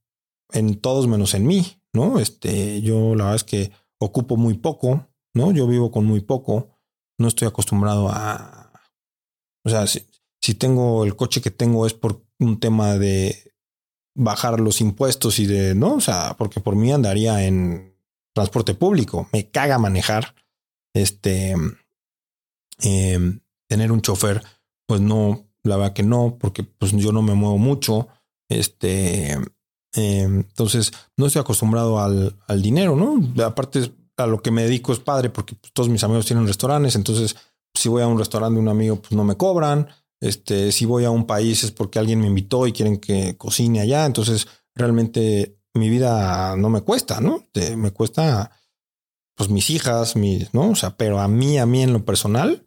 en todos menos en mí, ¿no? Este, yo la verdad es que ocupo muy poco, ¿no? Yo vivo con muy poco, no estoy acostumbrado a... O sea, si tengo el coche que tengo es por un tema de bajar los impuestos y de, ¿no? O sea, porque por mí andaría en transporte público, me caga manejar, este, eh, tener un chofer, pues no, la verdad que no, porque pues yo no me muevo mucho, este, eh, entonces no estoy acostumbrado al, al dinero, ¿no? Aparte a lo que me dedico es padre porque pues, todos mis amigos tienen restaurantes, entonces si voy a un restaurante de un amigo, pues no me cobran. Este, si voy a un país es porque alguien me invitó y quieren que cocine allá. Entonces, realmente mi vida no me cuesta, ¿no? me cuesta, pues mis hijas, mis, ¿no? O sea, pero a mí, a mí en lo personal,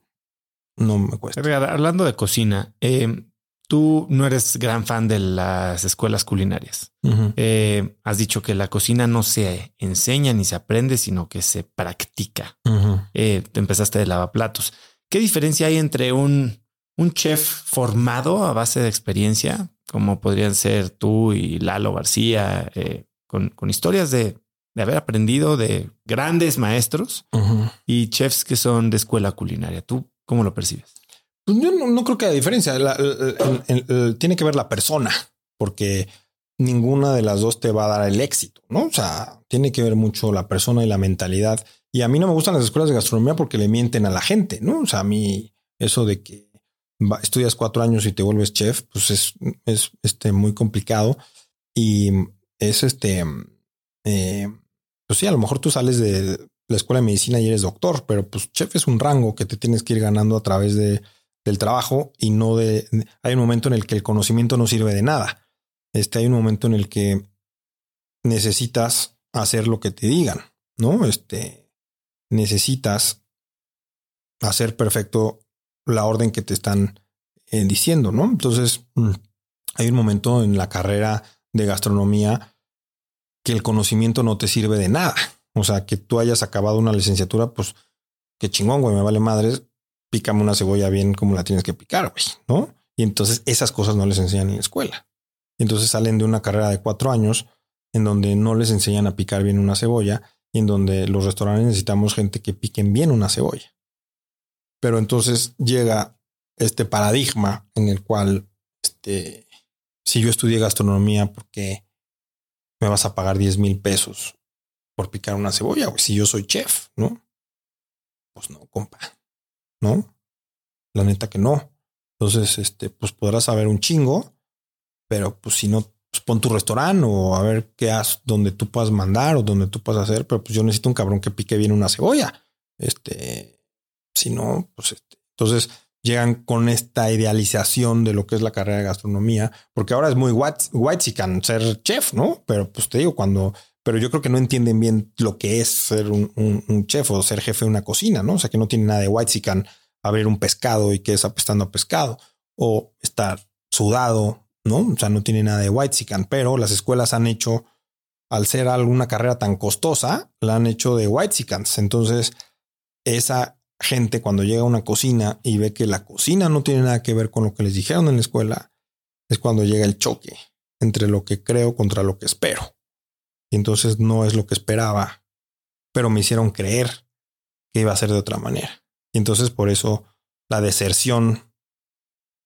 no me cuesta. hablando de cocina, eh, Tú no eres gran fan de las escuelas culinarias. eh, has dicho que la cocina no se enseña ni se aprende, sino que se practica. eh, te empezaste de lavaplatos. ¿Qué diferencia hay entre un, un chef formado a base de experiencia, como podrían ser tú y Lalo García, eh, con, con, historias de, de, haber aprendido de grandes maestros y chefs que son de escuela culinaria? ¿Tú cómo lo percibes? Pues yo no, no, creo que haya diferencia. La, tiene que ver la persona, porque ninguna de las dos te va a dar el éxito, ¿no? O sea, tiene que ver mucho la persona y la mentalidad. Y a mí no me gustan las escuelas de gastronomía porque le mienten a la gente, ¿no? O sea, a mí eso de que estudias cuatro años y te vuelves chef, pues es, es este, muy complicado. Y es este, eh, pues sí, a lo mejor tú sales de la escuela de medicina y eres doctor, pero pues chef es un rango que te tienes que ir ganando a través de del trabajo y no de... Hay un momento en el que el conocimiento no sirve de nada. Este, hay un momento en el que necesitas hacer lo que te digan, ¿no? Este, necesitas hacer perfecto la orden que te están eh, diciendo, ¿no? Entonces, mm, hay un momento en la carrera de gastronomía que el conocimiento no te sirve de nada. O sea, que tú hayas acabado una licenciatura, pues qué chingón, güey, me vale madres pícame una cebolla bien como la tienes que picar, güey, ¿no? Y entonces esas cosas no les enseñan en la escuela. Y entonces salen de una carrera de cuatro años en donde no les enseñan a picar bien una cebolla y en donde los restaurantes necesitamos gente que piquen bien una cebolla. Pero entonces llega este paradigma en el cual este, si yo estudié gastronomía, ¿por qué me vas a pagar 10 mil pesos por picar una cebolla? Si yo soy chef, ¿no? Pues no, compa. ¿No? La neta que no. Entonces, este, pues podrás saber un chingo, pero pues si no, pues pon tu restaurante o a ver qué haces donde tú puedas mandar o donde tú puedas hacer, pero pues yo necesito un cabrón que pique bien una cebolla. Este, si no, pues este, entonces llegan con esta idealización de lo que es la carrera de gastronomía, porque ahora es muy white, white can ser chef, ¿no? Pero pues te digo, cuando, pero yo creo que no entienden bien lo que es ser un, un, chef o ser jefe de una cocina, ¿no? O sea, que no tiene nada de white can abrir un pescado y que es apestando a pescado o estar sudado, ¿no? O sea, no tiene nada de white can, pero las escuelas han hecho, al ser alguna carrera tan costosa, la han hecho de white Entonces, esa gente cuando llega a una cocina y ve que la cocina no tiene nada que ver con lo que les dijeron en la escuela, es cuando llega el choque entre lo que creo contra lo que espero. Y entonces no es lo que esperaba, pero me hicieron creer que iba a ser de otra manera. Y entonces por eso la deserción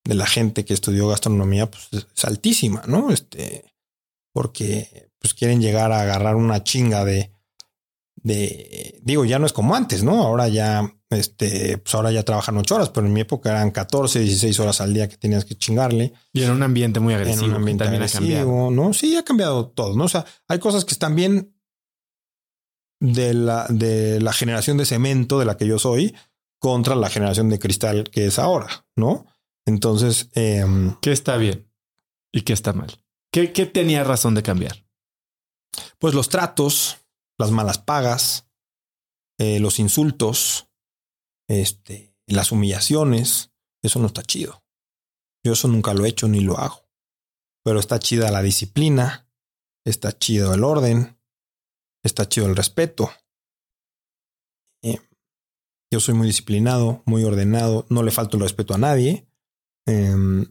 de la gente que estudió gastronomía pues, es altísima, ¿no? Este, porque pues quieren llegar a agarrar una chinga de de, digo, ya no es como antes, ¿no? Ahora ya, este, pues ahora ya trabajan ocho horas, pero en mi época eran 14, 16 horas al día que tenías que chingarle. Y en un ambiente muy agresivo. En un ambiente también agresivo, ha cambiado. ¿no? Sí, ha cambiado todo, ¿no? O sea, hay cosas que están bien de la, de la generación de cemento de la que yo soy contra la generación de cristal que es ahora, ¿no? Entonces, eh, ¿qué está bien y qué está mal? ¿Qué, qué tenía razón de cambiar? Pues los tratos, las malas pagas, eh, los insultos, este, las humillaciones. Eso no está chido. Yo eso nunca lo he hecho ni lo hago. Pero está chida la disciplina, está chido el orden, está chido el respeto. Eh, yo soy muy disciplinado, muy ordenado, no le falto el respeto a nadie. Em,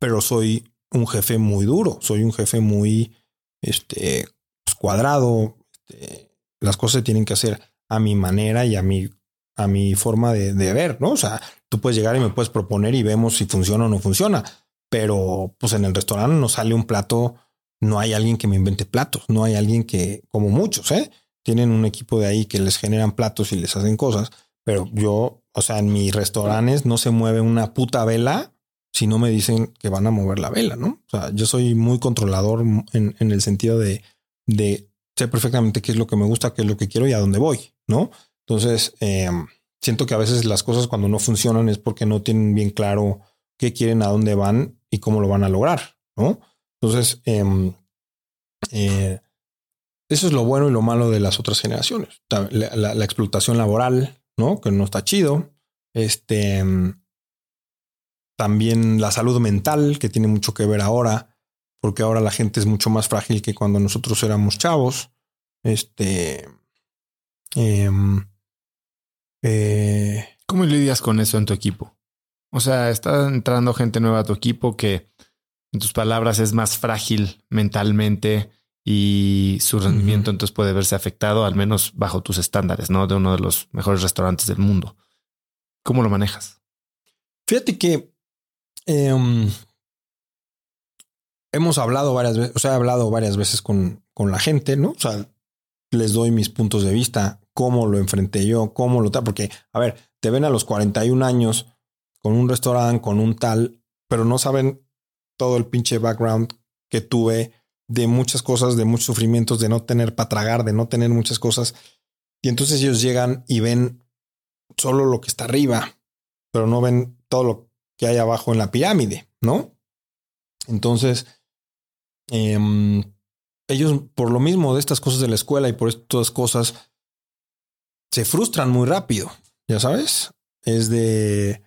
pero soy un jefe muy duro, soy un jefe muy este, cuadrado. Este, las cosas se tienen que hacer a mi manera y a mi, a mi forma de, ver, ¿no? O sea, tú puedes llegar y me puedes proponer y vemos si funciona o no funciona. Pero pues en el restaurante no sale un plato, no hay alguien que me invente platos, no hay alguien que, como muchos, ¿eh? Tienen un equipo de ahí que les generan platos y les hacen cosas, pero yo, o sea, en mis restaurantes no se mueve una puta vela si no me dicen que van a mover la vela, ¿no? O sea, yo soy muy controlador en, en el sentido de de sé perfectamente qué es lo que me gusta, qué es lo que quiero y a dónde voy, ¿no? Entonces, em, siento que a veces las cosas cuando no funcionan es porque no tienen bien claro qué quieren, a dónde van y cómo lo van a lograr, ¿no? Entonces, em, eh, eso es lo bueno y lo malo de las otras generaciones. La, explotación laboral, ¿no? Que no está chido. Este, em, también la salud mental, que tiene mucho que ver ahora porque ahora la gente es mucho más frágil que cuando nosotros éramos chavos. Este. Em, eh, ¿Cómo lidias con eso en tu equipo? O sea, está entrando gente nueva a tu equipo que, en tus palabras, es más frágil mentalmente y su rendimiento entonces puede verse afectado, al menos bajo tus estándares, ¿no? De uno de los mejores restaurantes del mundo. ¿Cómo lo manejas? Fíjate que em, hemos hablado varias veces, o sea, he hablado varias veces con, con la gente, ¿no? O sea, les doy mis puntos de vista, cómo lo enfrenté yo, cómo lo tal, porque, a ver, te ven a los 41 años con un restaurante, con un tal, pero no saben todo el pinche background que tuve de muchas cosas, de muchos sufrimientos, de no tener para tragar, de no tener muchas cosas. Y entonces ellos llegan y ven solo lo que está arriba, pero no ven todo lo que hay abajo en la pirámide, ¿no? Entonces, Em, ellos, por lo mismo de estas cosas de la escuela y por estas cosas, se frustran muy rápido, ya sabes. Es de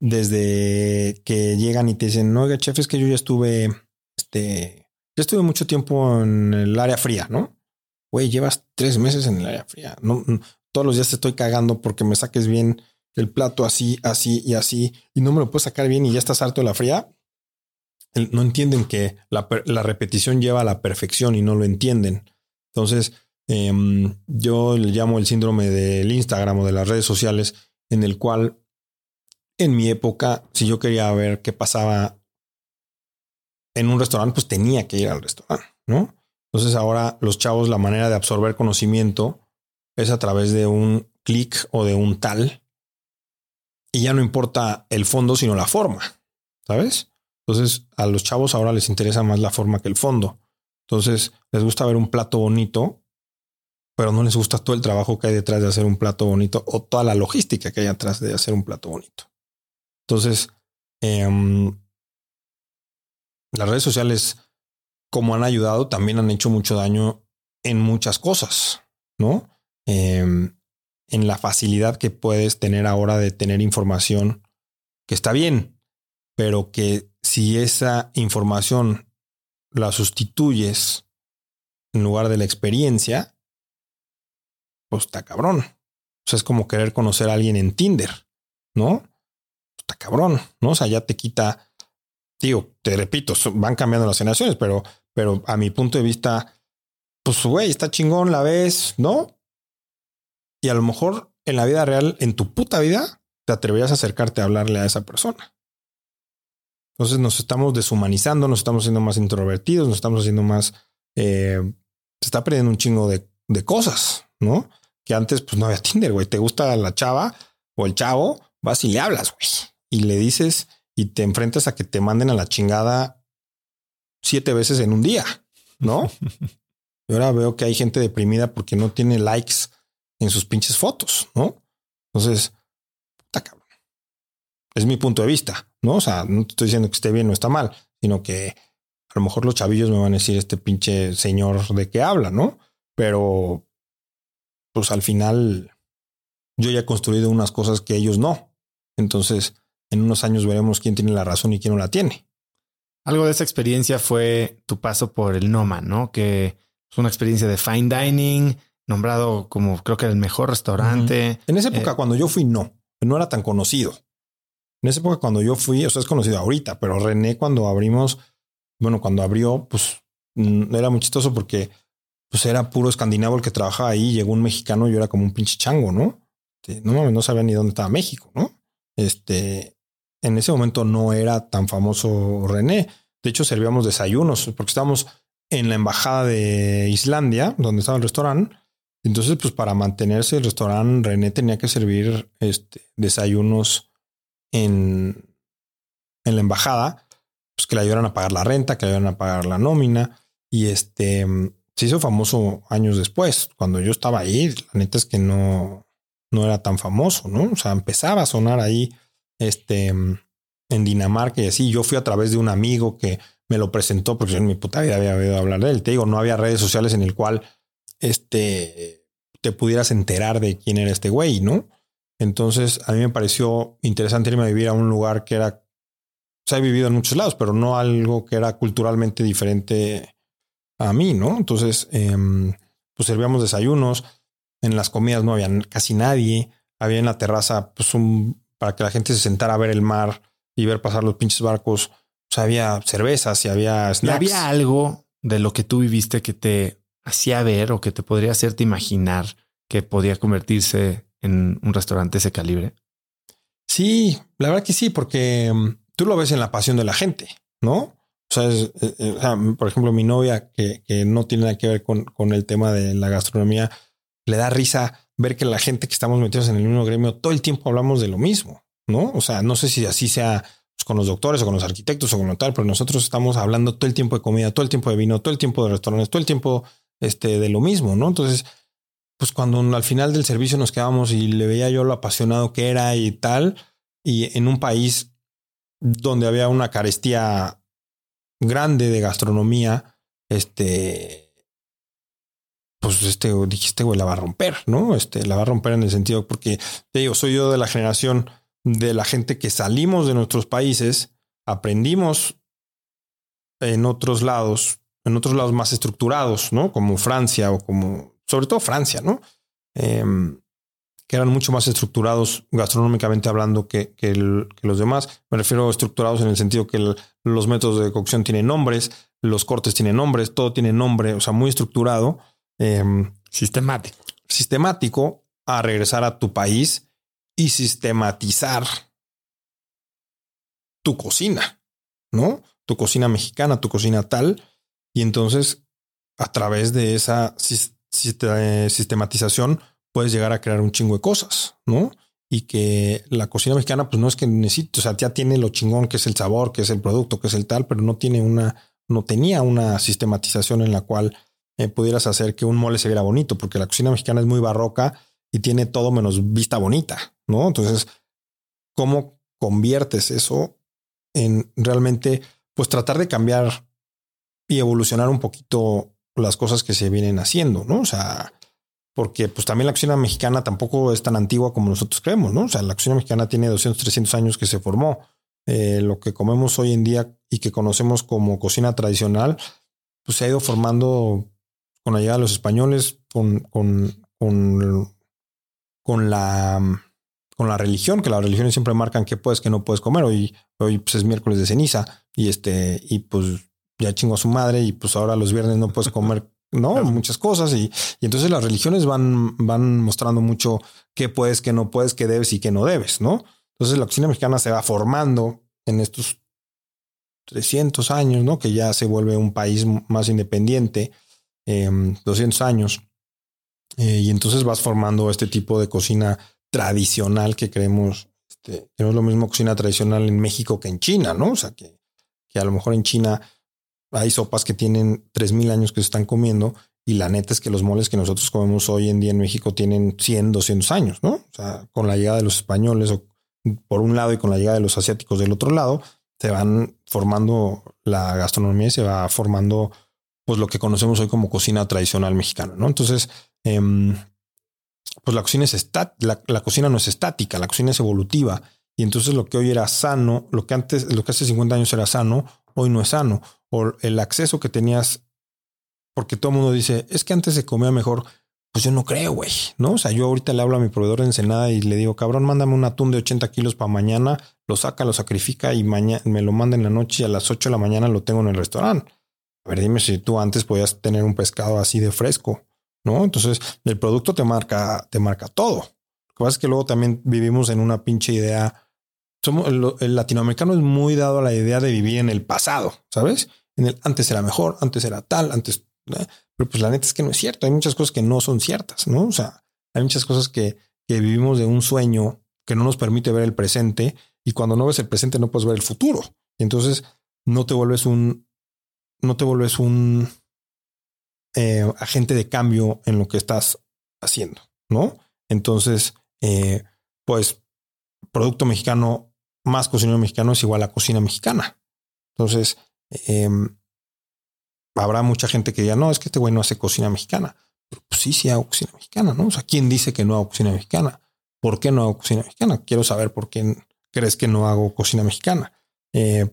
desde que llegan y te dicen, no, oiga, chef, es que yo ya estuve, este, ya estuve mucho tiempo en el área fría, ¿no? Güey, llevas tres meses en el área fría. No, todos los días te estoy cagando porque me saques bien el plato así, así y así, y no me lo puedes sacar bien y ya estás harto de la fría no entienden que la, repetición lleva a la perfección y no lo entienden. Entonces, em, yo le llamo el síndrome del Instagram o de las redes sociales, en el cual en mi época, si yo quería ver qué pasaba en un restaurante, pues tenía que ir al restaurante, ¿no? Entonces ahora los chavos, la manera de absorber conocimiento es a través de un clic o de un tal. Y ya no importa el fondo, sino la forma, ¿sabes? Entonces a los chavos ahora les interesa más la forma que el fondo. Entonces les gusta ver un plato bonito, pero no les gusta todo el trabajo que hay detrás de hacer un plato bonito o toda la logística que hay atrás de hacer un plato bonito. Entonces, em, las redes sociales, como han ayudado, también han hecho mucho daño en muchas cosas, ¿no? Em, en la facilidad que puedes tener ahora de tener información que está bien, pero que si esa información la sustituyes en lugar de la experiencia, pues está cabrón. O sea, es como querer conocer a alguien en Tinder, ¿no? Está cabrón, ¿no? O sea, ya te quita, digo, te repito, van cambiando las generaciones, pero, pero a mi punto de vista, pues, güey, está chingón, la ves, ¿no? Y a lo mejor en la vida real, en tu puta vida, te atreverías a acercarte a hablarle a esa persona. Entonces nos estamos deshumanizando, nos estamos haciendo más introvertidos, nos estamos haciendo más... Eh, se está perdiendo un chingo de, de, cosas, ¿no? Que antes pues no había Tinder, güey. Te gusta la chava o el chavo, vas y le hablas, güey. Y le dices y te enfrentas a que te manden a la chingada siete veces en un día, ¿no? y ahora veo que hay gente deprimida porque no tiene likes en sus pinches fotos, ¿no? Entonces, puta cabrón. Es mi punto de vista, ¿no? O sea, no te estoy diciendo que esté bien o está mal, sino que a lo mejor los chavillos me van a decir este pinche señor de qué habla, ¿no? Pero, pues al final, yo ya he construido unas cosas que ellos no. Entonces, en unos años veremos quién tiene la razón y quién no la tiene. Algo de esa experiencia fue tu paso por el Noma, ¿no? Que es una experiencia de fine dining, nombrado como creo que el mejor restaurante. En esa época, eh, cuando yo fui, no, no era tan conocido. En esa época, cuando yo fui, o sea, es conocido ahorita, pero René, cuando abrimos, bueno, cuando abrió, pues era muy chistoso porque pues era puro escandinavo el que trabajaba ahí. Llegó un mexicano y yo era como un pinche chango, ¿no? No, no sabía ni dónde estaba México, ¿no? Este, en ese momento no era tan famoso René. De hecho, servíamos desayunos porque estábamos en la embajada de Islandia, donde estaba el restaurante, entonces, pues para mantenerse el restaurante, René tenía que servir este, desayunos en, en la embajada, pues que le ayudaran a pagar la renta, que le ayudaran a pagar la nómina. Y este se hizo famoso años después. Cuando yo estaba ahí, la neta es que no, no era tan famoso, ¿no? O sea, empezaba a sonar ahí este, en Dinamarca y así. Yo fui a través de un amigo que me lo presentó porque yo en mi puta vida había oído hablar de él. Te digo, no había redes sociales en el cual este, te pudieras enterar de quién era este güey, ¿no? Entonces a mí me pareció interesante irme a vivir a un lugar que era, se ha vivido en muchos lados, pero no algo que era culturalmente diferente a mí, ¿no? Entonces, em, pues servíamos desayunos, en las comidas no había casi nadie, había en la terraza, pues un, para que la gente se sentara a ver el mar y ver pasar los pinches barcos, pues había cervezas y había snacks. había algo de lo que tú viviste que te hacía ver o que te podría hacerte imaginar que podía convertirse en un restaurante ese calibre? Sí, la verdad que sí, porque mm, tú lo ves en la pasión de la gente, ¿no? O sea, eh, eh, por ejemplo, mi novia, que, no tiene nada que ver con, con el tema de la gastronomía, le da risa ver que la gente que estamos metidos en el mismo gremio todo el tiempo hablamos de lo mismo, ¿no? O sea, no sé si así sea pues, con los doctores o con los arquitectos o con lo tal, pero nosotros estamos hablando todo el tiempo de comida, todo el tiempo de vino, todo el tiempo de restaurantes, todo el tiempo este, de lo mismo, ¿no? Entonces, pues cuando al final del servicio nos quedamos y le veía yo lo apasionado que era y tal, y en un país donde había una carestía grande de gastronomía, este, pues este, dijiste, güey, la va a romper, ¿no? Este, la va a romper en el sentido, porque te digo, soy yo de la generación de la gente que salimos de nuestros países, aprendimos en otros lados en otros lados más estructurados, ¿no? Como Francia o como, sobre todo Francia, ¿no? Em, que eran mucho más estructurados gastronómicamente hablando que, que, los demás. Me refiero a estructurados en el sentido que los métodos de cocción tienen nombres, los cortes tienen nombres, todo tiene nombre, o sea, muy estructurado. Em, sistemático. Sistemático a regresar a tu país y sistematizar tu cocina, ¿no? tu cocina mexicana, tu cocina tal. Y entonces, a través de esa sistematización, puedes llegar a crear un chingo de cosas, ¿no? Y que la cocina mexicana, pues no es que necesite, o sea, ya tiene lo chingón que es el sabor, que es el producto, que es el tal, pero no tiene una, no tenía una sistematización en la cual eh, pudieras hacer que un mole se viera bonito, porque la cocina mexicana es muy barroca y tiene todo menos vista bonita, ¿no? Entonces, ¿cómo conviertes eso en realmente, pues tratar de cambiar y evolucionar un poquito las cosas que se vienen haciendo, ¿no? O sea, porque pues también la cocina mexicana tampoco es tan antigua como nosotros creemos, ¿no? O sea, la cocina mexicana tiene 200, 300 años que se formó. Eh, lo que comemos hoy en día y que conocemos como cocina tradicional, pues se ha ido formando con la llegada de los españoles, con, con, con, con la con la religión, que las religiones siempre marcan qué puedes, qué no puedes comer. Hoy, hoy pues, es miércoles de ceniza y este, y pues ya chingo a su madre y pues ahora los viernes no puedes comer ¿no? Muchas cosas. Y, y, entonces las religiones van, van mostrando mucho qué puedes, qué no puedes, qué debes y qué no debes, ¿no? Entonces la cocina mexicana se va formando en estos 300 años, ¿no? Que ya se vuelve un país más independiente, 200 em, años. Eh, y entonces vas formando este tipo de cocina tradicional que creemos, este, que no es lo mismo cocina tradicional en México que en China, ¿no? O sea, que, que a lo mejor en China hay sopas que tienen 3000 años que se están comiendo y la neta es que los moles que nosotros comemos hoy en día en México tienen 100, 200 años, ¿no? O sea, con la llegada de los españoles o por un lado y con la llegada de los asiáticos del otro lado, se van formando la gastronomía y se va formando pues lo que conocemos hoy como cocina tradicional mexicana, ¿no? Entonces, em, pues la cocina es la, cocina no es estática, la cocina es evolutiva. Y entonces lo que hoy era sano, lo que antes, lo que hace 50 años era sano, hoy no es sano. O el acceso que tenías, porque todo el mundo dice, es que antes se comía mejor. Pues yo no creo, güey, ¿no? O sea, yo ahorita le hablo a mi proveedor de Ensenada y le digo, cabrón, mándame un atún de 80 kilos para mañana, lo saca, lo sacrifica y mañana me lo manda en la noche y a las 8 de la mañana lo tengo en el restaurante. A ver, dime si tú antes podías tener un pescado así de fresco, ¿no? Entonces, el producto te marca, te marca todo. Lo que pasa es que luego también vivimos en una pinche idea somos, el, latinoamericano es muy dado a la idea de vivir en el pasado, ¿sabes? En el antes era mejor, antes era tal, antes. Pero pues la neta es que no es cierto. Hay muchas cosas que no son ciertas, ¿no? O sea, hay muchas cosas que, que vivimos de un sueño que no nos permite ver el presente y cuando no ves el presente no puedes ver el futuro. Y entonces no te vuelves un, no te vuelves un eh, agente de cambio en lo que estás haciendo, ¿no? Entonces, eh, pues, producto mexicano más cocinero mexicano es igual a cocina mexicana. Entonces, em, habrá mucha gente que diga, no, es que este güey no hace cocina mexicana. pues sí, sí hago cocina mexicana, ¿no? O sea, ¿quién dice que no hago cocina mexicana? ¿Por qué no hago cocina mexicana? Quiero saber por qué crees que no hago cocina mexicana. Eh,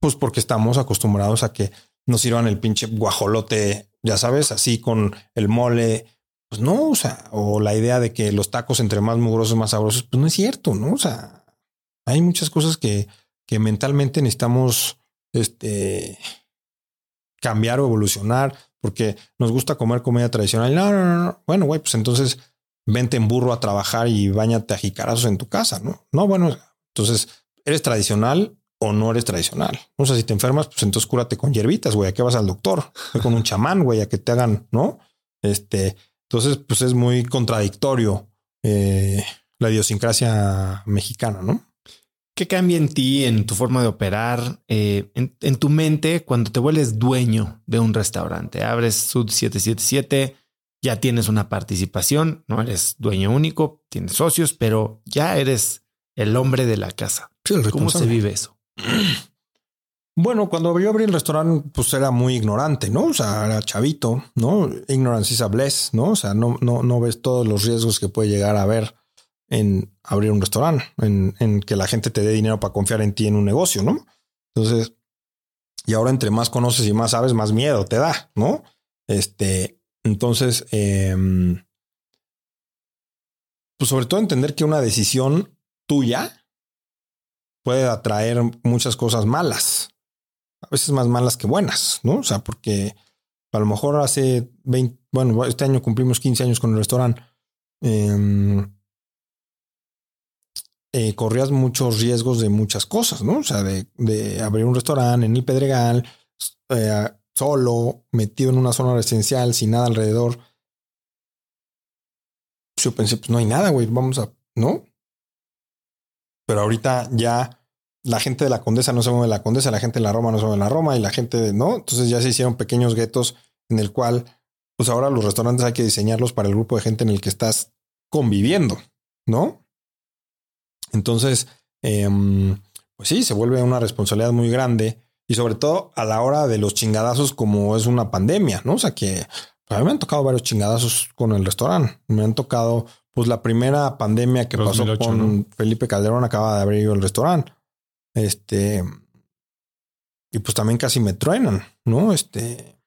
pues porque estamos acostumbrados a que nos sirvan el pinche guajolote, ya sabes, así con el mole. Pues no, o sea, o la idea de que los tacos entre más mugrosos, más sabrosos, pues no es cierto, ¿no? O sea, hay muchas cosas que, que mentalmente necesitamos este, cambiar o evolucionar porque nos gusta comer comida tradicional. No, no, no, Bueno, güey, pues entonces vente en burro a trabajar y bañate a jicarazos en tu casa, ¿no? No, bueno, entonces eres tradicional o no eres tradicional. O sea, si te enfermas, pues entonces cúrate con hierbitas, güey. ¿A qué vas al doctor? con un chamán, güey, a que te hagan, ¿no? Este, entonces, pues es muy contradictorio eh, la idiosincrasia mexicana, ¿no? ¿Qué cambia en ti, en tu forma de operar, eh, en, tu mente cuando te vuelves dueño de un restaurante? Abres Sud 777, ya tienes una participación, no eres dueño único, tienes socios, pero ya eres el hombre de la casa. ¿Cómo se vive eso? Bueno, cuando yo abrí el restaurante, pues era muy ignorante, ¿no? O sea, era chavito, ¿no? Ignorance is a bless, ¿no? O sea, no, no, no ves todos los riesgos que puede llegar a haber en abrir un restaurante, en, que la gente te dé dinero para confiar en ti en un negocio, ¿no? Entonces, y ahora entre más conoces y más sabes, más miedo te da, ¿no? Este, entonces, em, pues sobre todo entender que una decisión tuya puede atraer muchas cosas malas, a veces más malas que buenas, ¿no? O sea, porque a lo mejor hace 20, bueno, este año cumplimos 15 años con el restaurante. Eh, eh, corrías muchos riesgos de muchas cosas, ¿no? O sea, de, abrir un restaurante en el Pedregal, eh, solo, metido en una zona residencial, sin nada alrededor. Yo pensé, pues no hay nada, güey, vamos a, ¿no? Pero ahorita ya la gente de la Condesa no se mueve en la Condesa, la gente de la Roma no se mueve en la Roma y la gente de, ¿no? Entonces ya se hicieron pequeños guetos en el cual, pues ahora los restaurantes hay que diseñarlos para el grupo de gente en el que estás conviviendo, ¿no? Entonces, em, pues sí, se vuelve una responsabilidad muy grande y sobre todo a la hora de los chingadazos como es una pandemia, ¿no? O sea que a mí me han tocado varios chingadazos con el restaurante. Me han tocado, pues la primera pandemia que pasó con Felipe Calderón acaba de abrir el restaurante. Este, y pues también casi me truenan, ¿no? Este,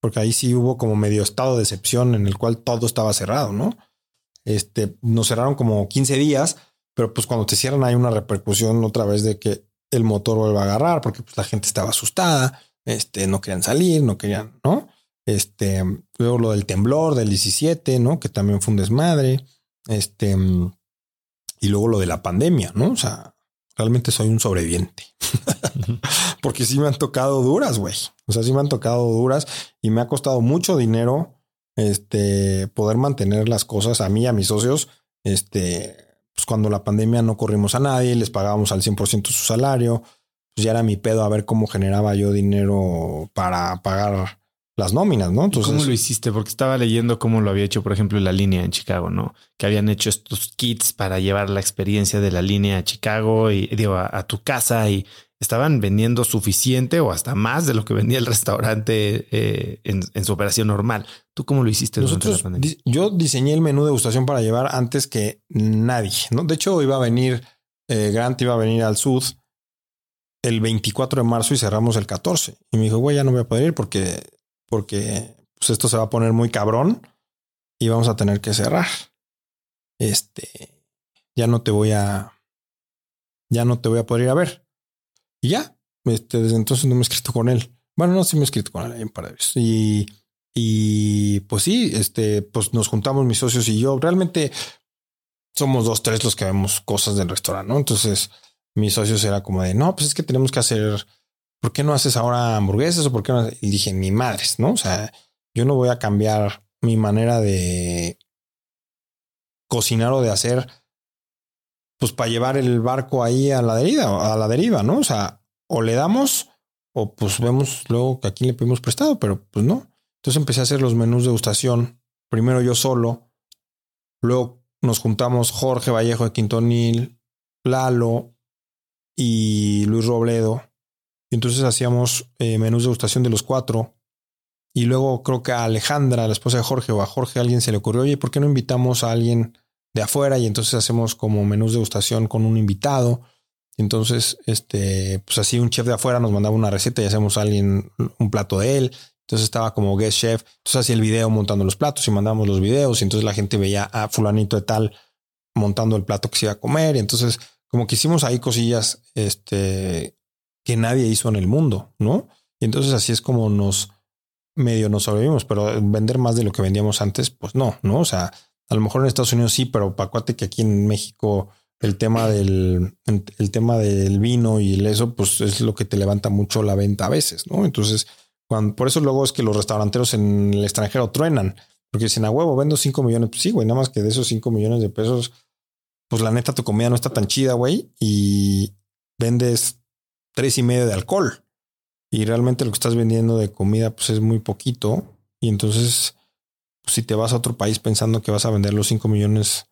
porque ahí sí hubo como medio estado de excepción en el cual todo estaba cerrado, ¿no? Este, nos cerraron como 15 días, pero pues cuando te cierran hay una repercusión otra vez de que el motor vuelva a agarrar porque pues, la gente estaba asustada, este, no querían salir, no querían, ¿no? Este, luego lo del temblor del 17, ¿no? Que también fue un desmadre. Este, y luego lo de la pandemia, ¿no? O sea, realmente soy un sobreviviente. Porque sí me han tocado duras, güey. O sea, sí me han tocado duras y me ha costado mucho dinero este poder mantener las cosas a mí y a mis socios. Este, pues cuando la pandemia no corrimos a nadie, les pagábamos al 100% su salario. Pues ya era mi pedo a ver cómo generaba yo dinero para pagar las nóminas, ¿no? Entonces, ¿Cómo lo hiciste? Porque estaba leyendo cómo lo había hecho, por ejemplo, la línea en Chicago, ¿no? Que habían hecho estos kits para llevar la experiencia de la línea a Chicago y digo, a, tu casa y estaban vendiendo suficiente o hasta más de lo que vendía el restaurante eh, en, su operación normal. ¿Tú cómo lo hiciste? Nosotros, yo diseñé el menú de degustación para llevar antes que nadie, ¿no? De hecho, iba a venir, eh, Grant iba a venir al Sud el 24 de marzo y cerramos el 14. Y me dijo, güey, ya no voy a poder ir porque porque pues esto se va a poner muy cabrón y vamos a tener que cerrar. Este, ya no te voy a, ya no te voy a poder ir a ver. Y ya, este, desde entonces no me he escrito con él. Bueno, no, sí me he escrito con él un par. Y, y pues sí, este, pues nos juntamos mis socios y yo. Realmente somos dos, tres los que vemos cosas del restaurante, ¿no? Entonces, mis socios era como de, no, pues es que tenemos que hacer ¿por qué no haces ahora hamburguesas o por qué no? Y dije, ni madres, ¿no? O sea, yo no voy a cambiar mi manera de cocinar o de hacer, pues para llevar el barco ahí a la deriva, a la deriva, ¿no? O sea, o le damos o pues vemos luego que aquí le pedimos prestado, pero pues no. Entonces empecé a hacer los menús de degustación, primero yo solo, luego nos juntamos Jorge Vallejo de Quintonil, Lalo y Luis Robledo y entonces hacíamos eh, menús de degustación de los cuatro. Y luego creo que a Alejandra, la esposa de Jorge, o a Jorge, alguien se le ocurrió, oye, ¿por qué no invitamos a alguien de afuera? Y entonces hacemos como menús de degustación con un invitado. Entonces, este, pues así un chef de afuera nos mandaba una receta y hacemos a alguien un plato de él. Entonces estaba como guest chef. Entonces hacía el video montando los platos y mandábamos los videos. Y entonces la gente veía a fulanito de tal montando el plato que se iba a comer. Y entonces como que hicimos ahí cosillas, este, que nadie hizo en el mundo, ¿no? Y entonces así es como nos medio nos sobrevivimos, pero vender más de lo que vendíamos antes, pues no, ¿no? O sea, a lo mejor en Estados Unidos sí, pero acuérdate que aquí en México el tema del el tema del vino y el eso, pues es lo que te levanta mucho la venta a veces, ¿no? Entonces, cuando, por eso luego es que los restauranteros en el extranjero truenan, porque dicen a huevo, vendo 5 millones, pues sí, güey, nada más que de esos 5 millones de pesos, pues la neta tu comida no está tan chida, güey, y vendes tres y medio de alcohol. Y realmente lo que estás vendiendo de comida pues es muy poquito. Y entonces, si te vas a otro país pensando que vas a vender los 5 millones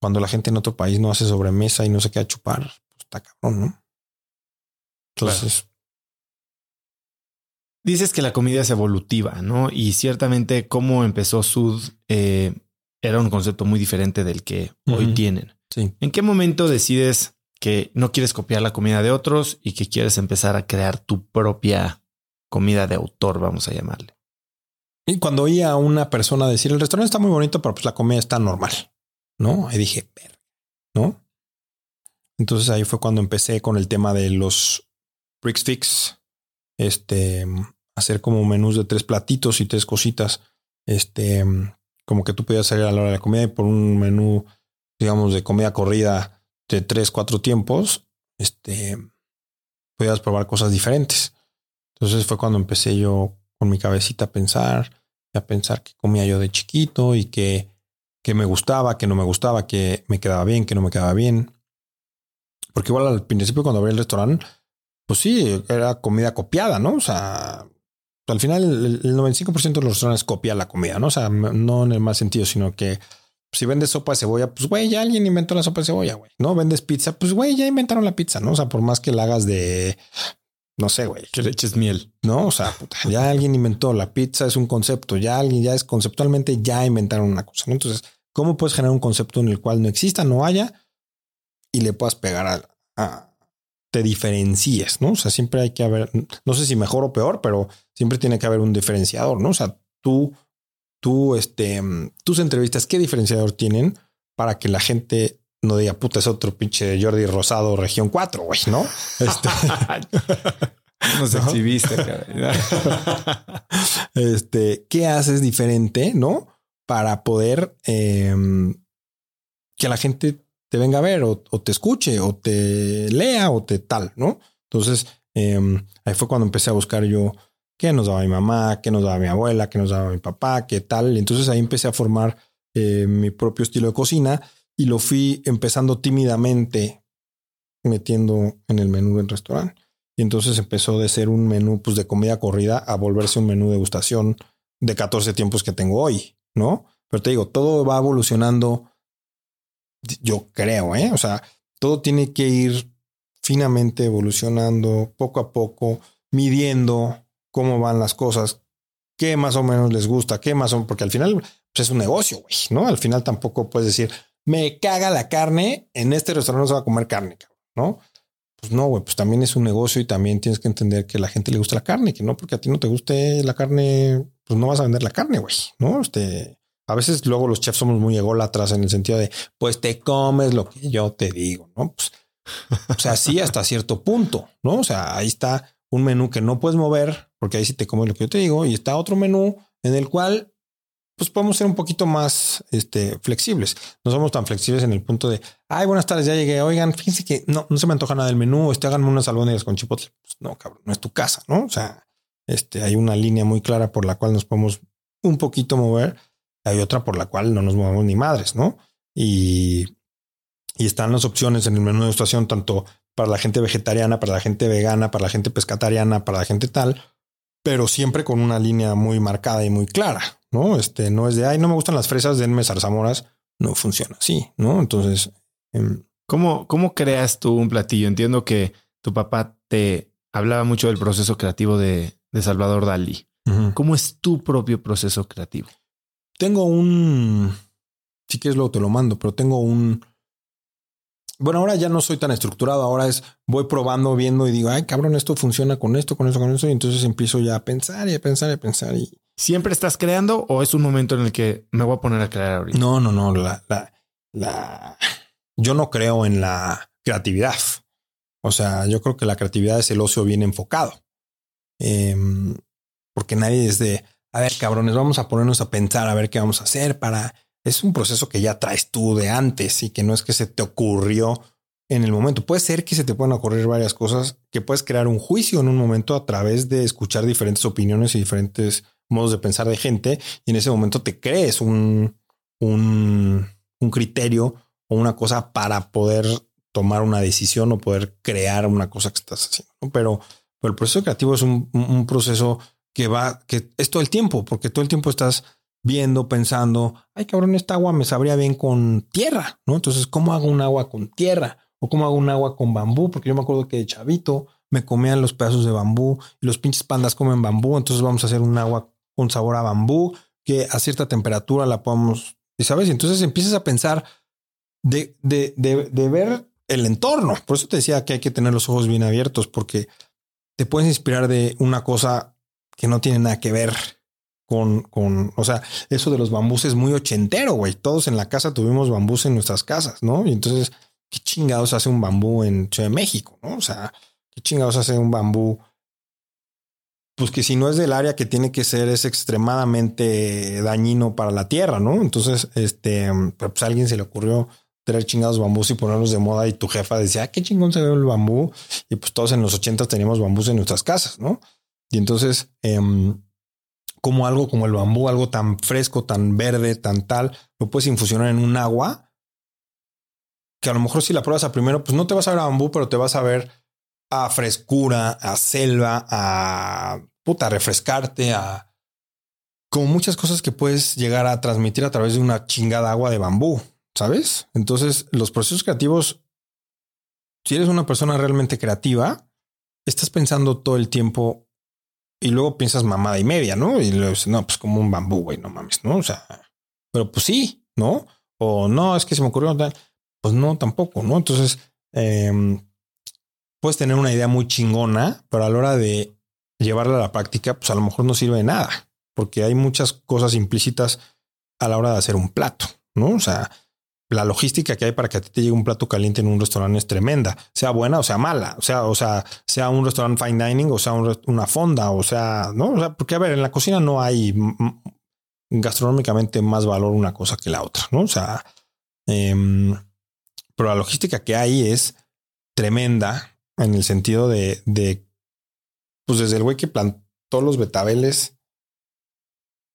cuando la gente en otro país no hace sobremesa y no se queda a chupar, pues está cabrón, ¿no? Entonces... Dices que la comida es evolutiva, ¿no? Y ciertamente cómo empezó Sud eh, era un concepto muy diferente del que hoy tienen. Sí. ¿En qué momento decides que no quieres copiar la comida de otros y que quieres empezar a crear tu propia comida de autor, vamos a llamarle. Y cuando oía a una persona decir el restaurante está muy bonito, pero pues la comida está normal, ¿no? Y dije, ¿no? Entonces ahí fue cuando empecé con el tema de los Bricks Fix, este, hacer como menús de tres platitos y tres cositas, este, como que tú podías salir a la hora de la comida y por un menú, digamos, de comida corrida de tres, cuatro tiempos, este, podías probar cosas diferentes. Entonces fue cuando empecé yo con mi cabecita a pensar, a pensar que comía yo de chiquito y que, que me gustaba, que no me gustaba, que me quedaba bien, que no me quedaba bien. Porque igual al principio cuando abrí el restaurante, pues sí, era comida copiada, ¿no? O sea, al final el, 95% de los restaurantes copia la comida, ¿no? O sea, no en el mal sentido, sino que si vendes sopa de cebolla, pues güey, ya alguien inventó la sopa de cebolla, güey. No vendes pizza, pues güey, ya inventaron la pizza, ¿no? O sea, por más que la hagas de no sé, güey. Que le eches miel. No, o sea, ya alguien inventó la pizza, es un concepto, ya alguien ya es conceptualmente, ya inventaron una cosa. ¿no? Entonces, ¿cómo puedes generar un concepto en el cual no exista, no haya y le puedas pegar a, te diferencies, ¿no? O sea, siempre hay que haber, no sé si mejor o peor, pero siempre tiene que haber un diferenciador, ¿no? O sea, tú, tú, este, tus entrevistas, ¿qué diferenciador tienen para que la gente no diga, puta, es otro pinche Jordi Rosado, región 4, güey, ¿no? Este... Nos exhibiste, este, ¿qué haces diferente, no? Para poder em, que la gente te venga a ver o, te escuche o te lea o te tal, ¿no? Entonces, em, ahí fue cuando empecé a buscar yo qué nos daba mi mamá, qué nos daba mi abuela, qué nos daba mi papá, qué tal. Y entonces ahí empecé a formar eh, mi propio estilo de cocina y lo fui empezando tímidamente metiendo en el menú del restaurante. Y entonces empezó de ser un menú pues, de comida corrida a volverse un menú de degustación de 14 tiempos que tengo hoy, ¿no? Pero te digo, todo va evolucionando, yo creo, ¿eh? O sea, todo tiene que ir finamente evolucionando poco a poco, midiendo cómo van las cosas, qué más o menos les gusta, qué más o menos, porque al final pues, es un negocio, güey, ¿no? Al final tampoco puedes decir, me caga la carne, en este restaurante no se va a comer carne, ¿no? Pues no, güey, pues también es un negocio y también tienes que entender que a la gente le gusta la carne, que no porque a ti no te guste la carne, pues no vas a vender la carne, güey, ¿no? Este, a veces luego los chefs somos muy ególatras en el sentido de, pues te comes lo que yo te digo, ¿no? Pues, o sea, sí hasta cierto punto, ¿no? O sea, ahí está un menú que no puedes mover porque ahí sí te comes lo que yo te digo y está otro menú en el cual pues podemos ser un poquito más este, flexibles. No somos tan flexibles en el punto de, ay, buenas tardes, ya llegué. Oigan, fíjense que no, no se me antoja nada del menú. Este, háganme unas albóndigas con chipotle. Pues no, cabrón, no es tu casa, ¿no? O sea, este, hay una línea muy clara por la cual nos podemos un poquito mover. Hay otra por la cual no nos movemos ni madres, ¿no? Y, y están las opciones en el menú de estación, tanto para la gente vegetariana, para la gente vegana, para la gente pescatariana, para la gente tal, pero siempre con una línea muy marcada y muy clara. ¿no? Este no es de, ay, no me gustan las fresas, denme zarzamoras. No funciona así, ¿no? Entonces, em, ¿Cómo, ¿cómo creas tú un platillo? Entiendo que tu papá te hablaba mucho del proceso creativo de, de Salvador Dalí. ¿Cómo es tu propio proceso creativo? Tengo un, si quieres luego te lo mando, pero tengo un, bueno, ahora ya no soy tan estructurado, ahora es voy probando, viendo y digo, ay, cabrón, esto funciona con esto, con eso, con eso, y entonces empiezo ya a pensar y a pensar y a pensar y ¿Siempre estás creando o es un momento en el que me voy a poner a crear ahorita? No, no, no. La, la, la... Yo no creo en la creatividad. O sea, yo creo que la creatividad es el ocio bien enfocado. Em, porque nadie es de, a ver, cabrones, vamos a ponernos a pensar a ver qué vamos a hacer para... Es un proceso que ya traes tú de antes y que no es que se te ocurrió en el momento. Puede ser que se te puedan ocurrir varias cosas, que puedes crear un juicio en un momento a través de escuchar diferentes opiniones y diferentes modos de pensar de gente y en ese momento te crees un, un, un criterio o una cosa para poder tomar una decisión o poder crear una cosa que estás haciendo. Pero, pero el proceso creativo es un, un, proceso que va, que es todo el tiempo, porque todo el tiempo estás viendo, pensando, ay cabrón, esta agua me sabría bien con tierra, ¿no? Entonces, ¿cómo hago un agua con tierra? ¿O cómo hago un agua con bambú? Porque yo me acuerdo que de chavito me comían los pedazos de bambú y los pinches pandas comen bambú, entonces vamos a hacer un agua un sabor a bambú, que a cierta temperatura la podemos, y sabes, entonces empiezas a pensar de, de, de, ver el entorno. Por eso te decía que hay que tener los ojos bien abiertos, porque te puedes inspirar de una cosa que no tiene nada que ver con, con, o sea, eso de los bambús es muy ochentero, güey. Todos en la casa tuvimos bambús en nuestras casas, ¿no? Y entonces, ¿qué chingados hace un bambú en Ciudad de México, no? O sea, ¿qué chingados hace un bambú pues que si no es del área que tiene que ser, es extremadamente dañino para la tierra, ¿no? Entonces, este, pues a alguien se le ocurrió traer chingados bambús y ponerlos de moda y tu jefa decía, ah, qué chingón se ve el bambú. Y pues todos en los ochentas teníamos bambús en nuestras casas, ¿no? Y entonces, em, como algo como el bambú, algo tan fresco, tan verde, tan tal, lo puedes infusionar en un agua que a lo mejor si la pruebas a primero, pues no te vas a ver a bambú, pero te vas a ver a frescura, a selva, a puta, refrescarte, a como muchas cosas que puedes llegar a transmitir a través de una chingada agua de bambú, ¿sabes? Entonces, los procesos creativos, si eres una persona realmente creativa, estás pensando todo el tiempo y luego piensas mamada y media, ¿no? Y luego no, pues como un bambú, güey, no mames, ¿no? O sea, pero pues sí, ¿no? O no, es que se me ocurrió tal. Pues no, tampoco, ¿no? Entonces, em, puedes tener una idea muy chingona, pero a la hora de llevarla a la práctica, pues a lo mejor no sirve de nada, porque hay muchas cosas implícitas a la hora de hacer un plato, ¿no? O sea, la logística que hay para que a ti te llegue un plato caliente en un restaurante es tremenda, sea buena o sea mala, o sea, o sea, sea un restaurante fine dining o sea una fonda, o sea, no, o sea, porque a ver, en la cocina no hay gastronómicamente más valor una cosa que la otra, no? O sea, em, pero la logística que hay es tremenda en el sentido de, de pues desde el güey que plantó los betabeles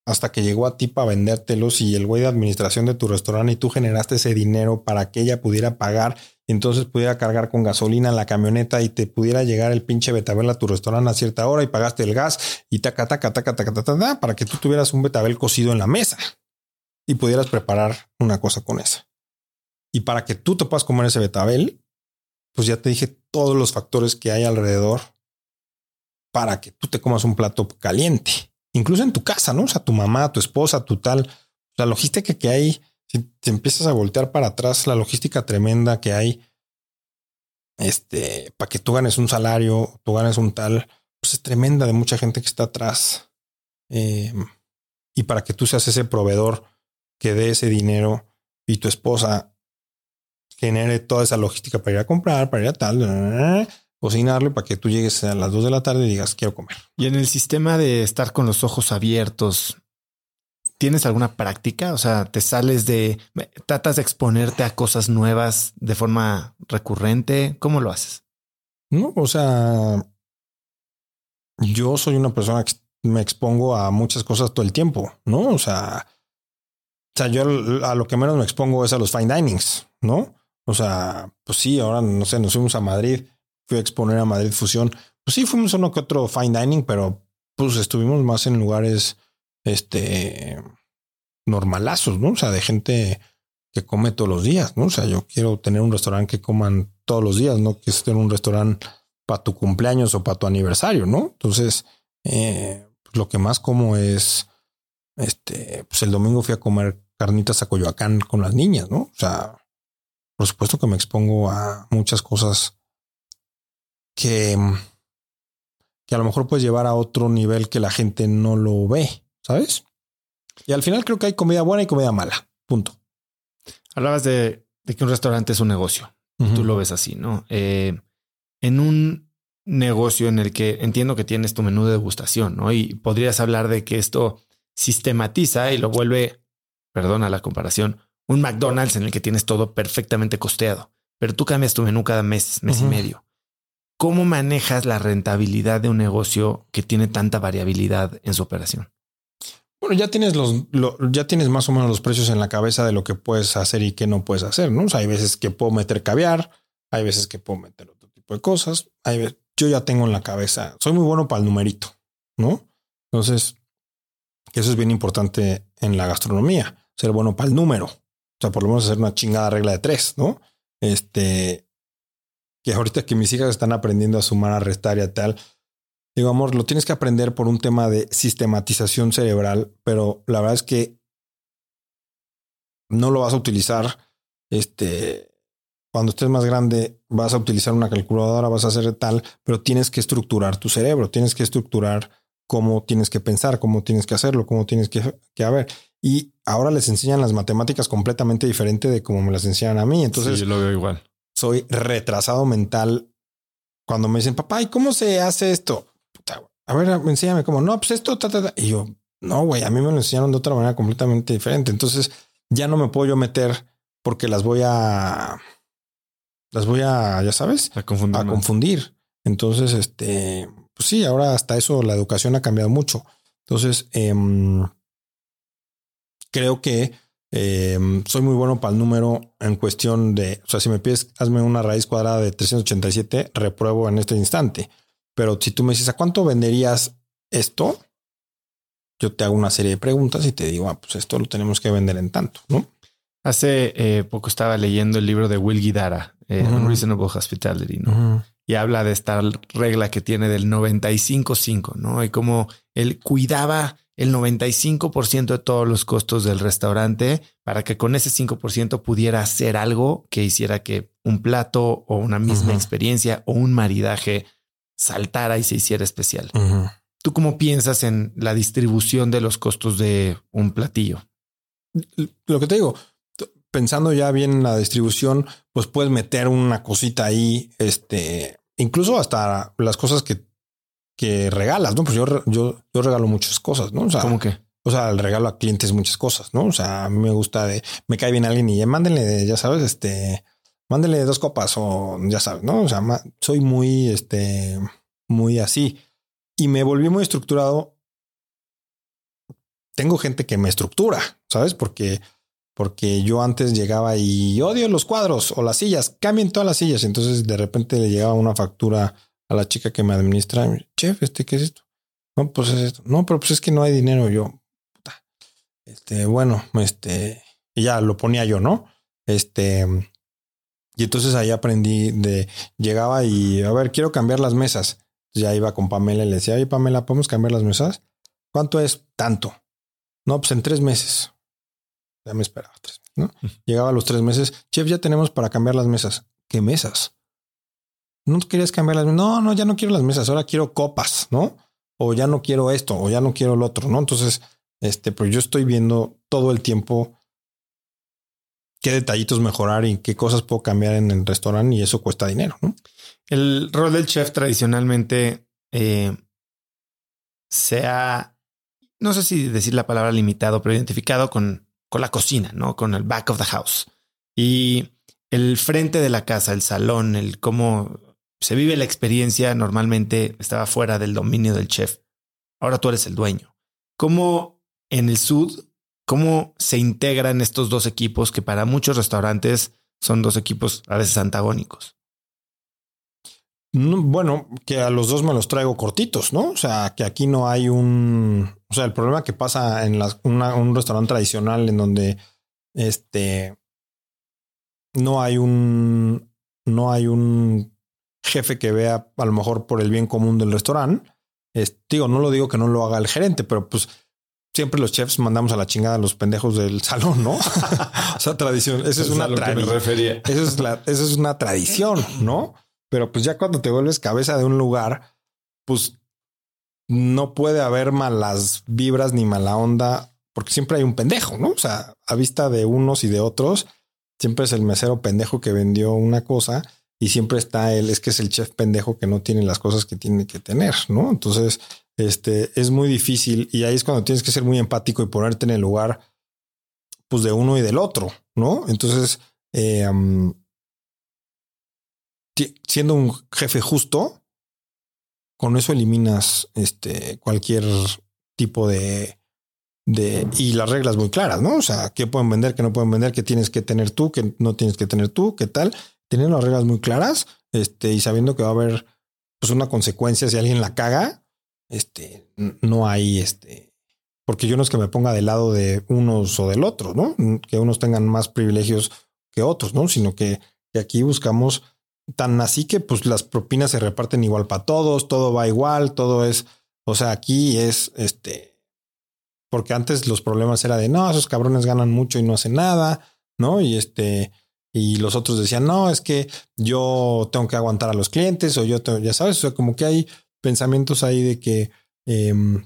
hasta que llegó a ti para vendértelos y el güey de administración de tu restaurante y tú generaste ese dinero para que ella pudiera pagar y entonces pudiera cargar con gasolina la camioneta y te pudiera llegar el pinche betabel a tu restaurante a cierta hora y pagaste el gas y taca, taca, taca, taca, taca, taca, para que tú tuvieras un betabel cocido en la mesa y pudieras preparar una cosa con esa. Y para que tú te puedas comer ese betabel, pues ya te dije todos los factores que hay alrededor para que tú te comas un plato caliente incluso en tu casa, ¿no? O sea, tu mamá, tu esposa, tu tal, la logística que hay, si te empiezas a voltear para atrás, la logística tremenda que hay, este, para que tú ganes un salario, tú ganes un tal, pues es tremenda de mucha gente que está atrás. Em, y para que tú seas ese proveedor que dé ese dinero y tu esposa genere toda esa logística para ir a comprar, para ir a tal, cocinarle para que tú llegues a las dos de la tarde y digas quiero comer. Y en el sistema de estar con los ojos abiertos, ¿tienes alguna práctica? O sea, te sales de, tratas de exponerte a cosas nuevas de forma recurrente. ¿Cómo lo haces? No, o sea, yo soy una persona que me expongo a muchas cosas todo el tiempo, ¿no? O sea, o sea, yo a lo que menos me expongo es a los fine dinings, ¿no? O sea, pues sí, ahora no sé, nos fuimos a Madrid fui a exponer a Madrid Fusión. Pues sí, fuimos uno que otro fine dining, pero pues estuvimos más en lugares este normalazos, ¿no? O sea, de gente que come todos los días, ¿no? O sea, yo quiero tener un restaurante que coman todos los días, no que esté un restaurante para tu cumpleaños o para tu aniversario, ¿no? Entonces, eh, pues, lo que más como es, este, pues el domingo fui a comer carnitas a Coyoacán con las niñas, ¿no? O sea, por supuesto que me expongo a muchas cosas que, que a lo mejor puedes llevar a otro nivel que la gente no lo ve, ¿sabes? Y al final creo que hay comida buena y comida mala. Punto. Hablabas de, que un restaurante es un negocio. Tú lo ves así, ¿no? Eh, en un negocio en el que entiendo que tienes tu menú de degustación, ¿no? Y podrías hablar de que esto sistematiza y lo vuelve, perdona la comparación, un McDonald's en el que tienes todo perfectamente costeado, pero tú cambias tu menú cada mes, mes y medio. ¿Cómo manejas la rentabilidad de un negocio que tiene tanta variabilidad en su operación? Bueno, ya tienes los, ya tienes más o menos los precios en la cabeza de lo que puedes hacer y qué no puedes hacer, ¿no? O sea, hay veces que puedo meter caviar, hay veces que puedo meter otro tipo de cosas. Yo ya tengo en la cabeza, soy muy bueno para el numerito, ¿no? Entonces, eso es bien importante en la gastronomía, ser bueno para el número. O sea, por lo menos hacer una chingada regla de tres, ¿no? Este, que ahorita que mis hijas están aprendiendo a sumar, a restar y a tal, digo, amor, lo tienes que aprender por un tema de sistematización cerebral, pero la verdad es que no lo vas a utilizar. Este, cuando estés más grande, vas a utilizar una calculadora, vas a hacer tal, pero tienes que estructurar tu cerebro, tienes que estructurar cómo tienes que pensar, cómo tienes que hacerlo, cómo tienes que, que haber. Y ahora les enseñan las matemáticas completamente diferente de cómo me las enseñan a mí. Entonces, yo lo veo igual soy retrasado mental cuando me dicen, papá, ¿y cómo se hace esto? a ver, enséñame cómo. No, pues esto, Y yo, no, güey, a mí me lo enseñaron de otra manera completamente diferente. Entonces ya no me puedo yo meter porque las voy a, las voy a, ya sabes, a confundir. A confundir. Entonces, este, pues sí, ahora hasta eso la educación ha cambiado mucho. Entonces, em, creo que em, soy muy bueno para el número en cuestión de, o sea, si me pides, hazme una raíz cuadrada de 387, repruebo en este instante. Pero si tú me dices, ¿a cuánto venderías esto? Yo te hago una serie de preguntas y te digo, ah, pues esto lo tenemos que vender en tanto, ¿no? Hace eh, poco estaba leyendo el libro de Will Guidara, eh, Unreasonable Hospitality, ¿no? Y habla de esta regla que tiene del 95-5, ¿no? Y cómo él cuidaba el 95% de todos los costos del restaurante para que con ese 5% pudiera hacer algo que hiciera que un plato o una misma experiencia o un maridaje saltara y se hiciera especial. ¿Tú cómo piensas en la distribución de los costos de un platillo? Lo que te digo, pensando ya bien en la distribución, pues puedes meter una cosita ahí, este, incluso hasta las cosas que, que regalas, ¿no? Pues yo, yo, yo regalo muchas cosas, ¿no? O sea, ¿Cómo que? O sea, el regalo a clientes muchas cosas, ¿no? O sea, a mí me gusta de, me cae bien alguien y ya mándenle, ya sabes, este, mándenle dos copas o ya sabes, ¿no? O sea, soy muy, este, muy así y me volví muy estructurado. Tengo gente que me estructura, ¿sabes? Porque porque yo antes llegaba y odio los cuadros o las sillas, cambien todas las sillas. Entonces de repente le llegaba una factura a la chica que me administra. Chef, este, ¿qué es esto? No, pues es esto. No, pero pues es que no hay dinero. Yo, puta. Este, bueno, este, y ya lo ponía yo, ¿no? Este, y entonces ahí aprendí de, llegaba y, a ver, quiero cambiar las mesas. Ya iba con Pamela y le decía, oye, Pamela, ¿podemos cambiar las mesas? ¿Cuánto es tanto? No, pues en tres meses ya me esperaba tres, ¿no? Llegaba a los tres meses, chef, ya tenemos para cambiar las mesas. ¿Qué mesas? No querías cambiar las mesas. No, no, ya no quiero las mesas, ahora quiero copas, ¿no? O ya no quiero esto, o ya no quiero el otro, ¿no? Entonces, este, pues yo estoy viendo todo el tiempo qué detallitos mejorar y qué cosas puedo cambiar en el restaurante y eso cuesta dinero. El rol del chef tradicionalmente eh, se ha, no sé si decir la palabra limitado, pero identificado con con la cocina, ¿no? Con el back of the house. Y el frente de la casa, el salón, el cómo se vive la experiencia normalmente estaba fuera del dominio del chef. Ahora tú eres el dueño. ¿Cómo en el sud, cómo se integran estos dos equipos que para muchos restaurantes son dos equipos a veces antagónicos? Bueno, que a los dos me los traigo cortitos, ¿no? O sea, que aquí no hay un, o sea, el problema que pasa en un restaurante tradicional en donde este no hay un no hay un jefe que vea a lo mejor por el bien común del restaurante. digo, no lo digo que no lo haga el gerente, pero pues siempre los chefs mandamos a la chingada a los pendejos del salón, ¿no? o sea, tradición. Esa es, una tradición. Eso es, la, eso es una tradición, ¿no? Pero pues ya cuando te vuelves cabeza de un lugar, pues no puede haber malas vibras ni mala onda, porque siempre hay un pendejo, ¿no? O sea, a vista de unos y de otros, siempre es el mesero pendejo que vendió una cosa y siempre está él, es que es el chef pendejo que no tiene las cosas que tiene que tener, ¿no? Entonces, este es muy difícil y ahí es cuando tienes que ser muy empático y ponerte en el lugar, pues de uno y del otro, ¿no? Entonces, eh, siendo un jefe justo, con eso eliminas este, cualquier tipo de, de... Y las reglas muy claras, ¿no? O sea, qué pueden vender, qué no pueden vender, qué tienes que tener tú, qué no tienes que tener tú, qué tal. Teniendo las reglas muy claras este, y sabiendo que va a haber pues, una consecuencia si alguien la caga, este, no hay este... Porque yo no es que me ponga del lado de unos o del otro, ¿no? Que unos tengan más privilegios que otros, ¿no? Sino que, que aquí buscamos tan así que pues las propinas se reparten igual para todos, todo va igual, todo es, o sea, aquí es este, porque antes los problemas era de no, esos cabrones ganan mucho y no hacen nada, ¿no? Y este, y los otros decían, no, es que yo tengo que aguantar a los clientes o yo tengo, ya sabes, o sea, como que hay pensamientos ahí de que em,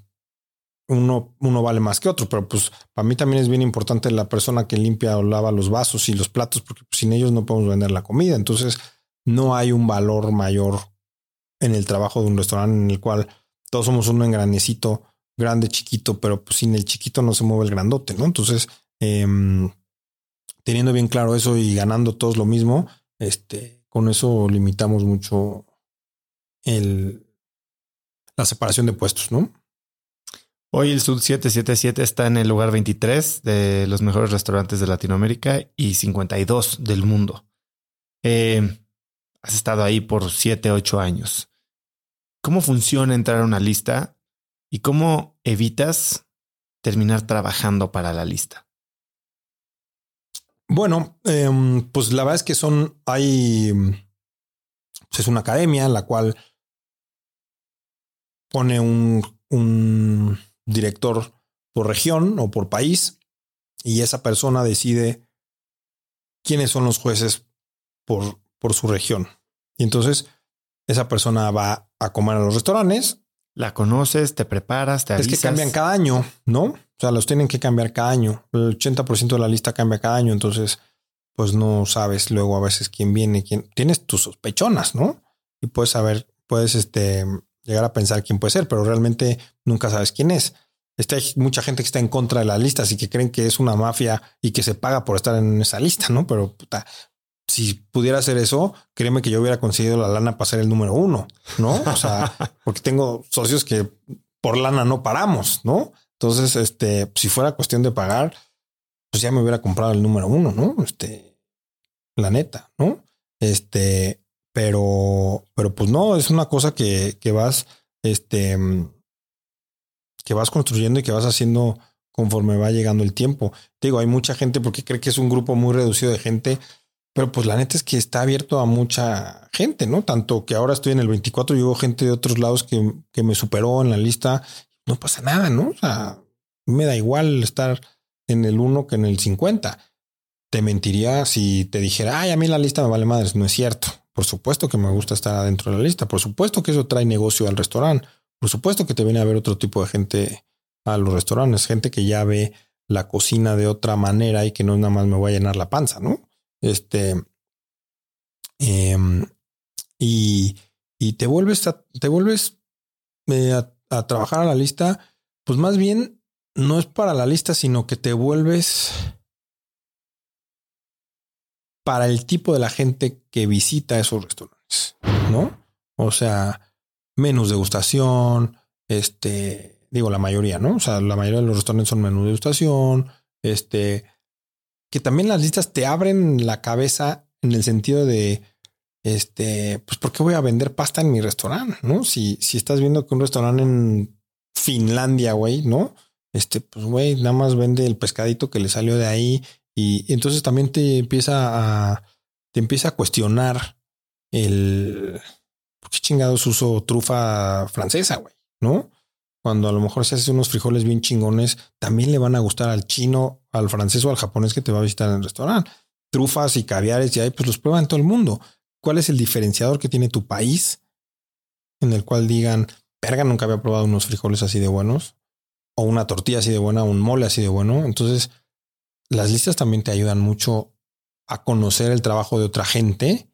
uno, uno vale más que otro, pero pues para mí también es bien importante la persona que limpia o lava los vasos y los platos, porque pues, sin ellos no podemos vender la comida. Entonces, no hay un valor mayor en el trabajo de un restaurante en el cual todos somos uno en grandecito, grande, chiquito, pero pues sin el chiquito no se mueve el grandote, ¿no? Entonces, em, teniendo bien claro eso y ganando todos lo mismo, este, con eso limitamos mucho el, la separación de puestos, ¿no? Hoy el Sud 777 está en el lugar 23 de los mejores restaurantes de Latinoamérica y 52 del mundo. Eh, has estado ahí por 7, 8 años. ¿Cómo funciona entrar a una lista y cómo evitas terminar trabajando para la lista? Bueno, em, pues la verdad es que son, hay, pues es una academia en la cual pone un, un director por región o por país y esa persona decide quiénes son los jueces por, por su región. Y entonces esa persona va a comer a los restaurantes. La conoces, te preparas, te avisas. Es que cambian cada año, ¿no? O sea, los tienen que cambiar cada año. El 80% de la lista cambia cada año. Entonces, pues no sabes luego a veces quién viene, quién. Tienes tus sospechonas, ¿no? Y puedes saber, puedes este, llegar a pensar quién puede ser, pero realmente nunca sabes quién es. Está, hay mucha gente que está en contra de las listas y que creen que es una mafia y que se paga por estar en esa lista, ¿no? Pero puta, si pudiera hacer eso, créeme que yo hubiera conseguido la lana para ser el número uno, ¿no? O sea, porque tengo socios que por lana no paramos, ¿no? Entonces, este, si fuera cuestión de pagar, pues ya me hubiera comprado el número uno, ¿no? Este, la neta, ¿no? Este, pero, pero pues no, es una cosa que, que vas, este, que vas construyendo y que vas haciendo conforme va llegando el tiempo. digo, hay mucha gente porque cree que es un grupo muy reducido de gente, pero pues la neta es que está abierto a mucha gente, ¿no? Tanto que ahora estoy en el 24 y hubo gente de otros lados que, que me superó en la lista. No pasa nada, ¿no? O sea, me da igual estar en el 1 que en el 50. Te mentiría si te dijera, ay, a mí la lista me vale madres. No es cierto. Por supuesto que me gusta estar adentro de la lista. Por supuesto que eso trae negocio al restaurante. Por supuesto que te viene a ver otro tipo de gente a los restaurantes, gente que ya ve la cocina de otra manera y que no nada más me voy a llenar la panza, ¿no? Este. Em, y, y, te vuelves a, te vuelves eh, a trabajar a la lista, pues más bien no es para la lista, sino que te vuelves para el tipo de la gente que visita esos restaurantes, ¿no? O sea, menús de degustación, este, digo la mayoría, ¿no? O sea, la mayoría de los restaurantes son menús de degustación, este, que también las listas te abren la cabeza en el sentido de, este, pues, ¿por qué voy a vender pasta en mi restaurante? ¿No? Si, si estás viendo que un restaurante en Finlandia, güey, ¿no? Este, pues, güey, nada más vende el pescadito que le salió de ahí y entonces también te empieza a, te empieza a cuestionar el, ¿por qué chingados uso trufa francesa, güey? ¿No? Cuando a lo mejor se hace unos frijoles bien chingones, también le van a gustar al chino, al francés o al japonés que te va a visitar en el restaurante. Trufas y caviares y ahí pues los prueban todo el mundo. ¿Cuál es el diferenciador que tiene tu país en el cual digan, verga, nunca había probado unos frijoles así de buenos? O una tortilla así de buena, un mole así de bueno. Entonces, las listas también te ayudan mucho a conocer el trabajo de otra gente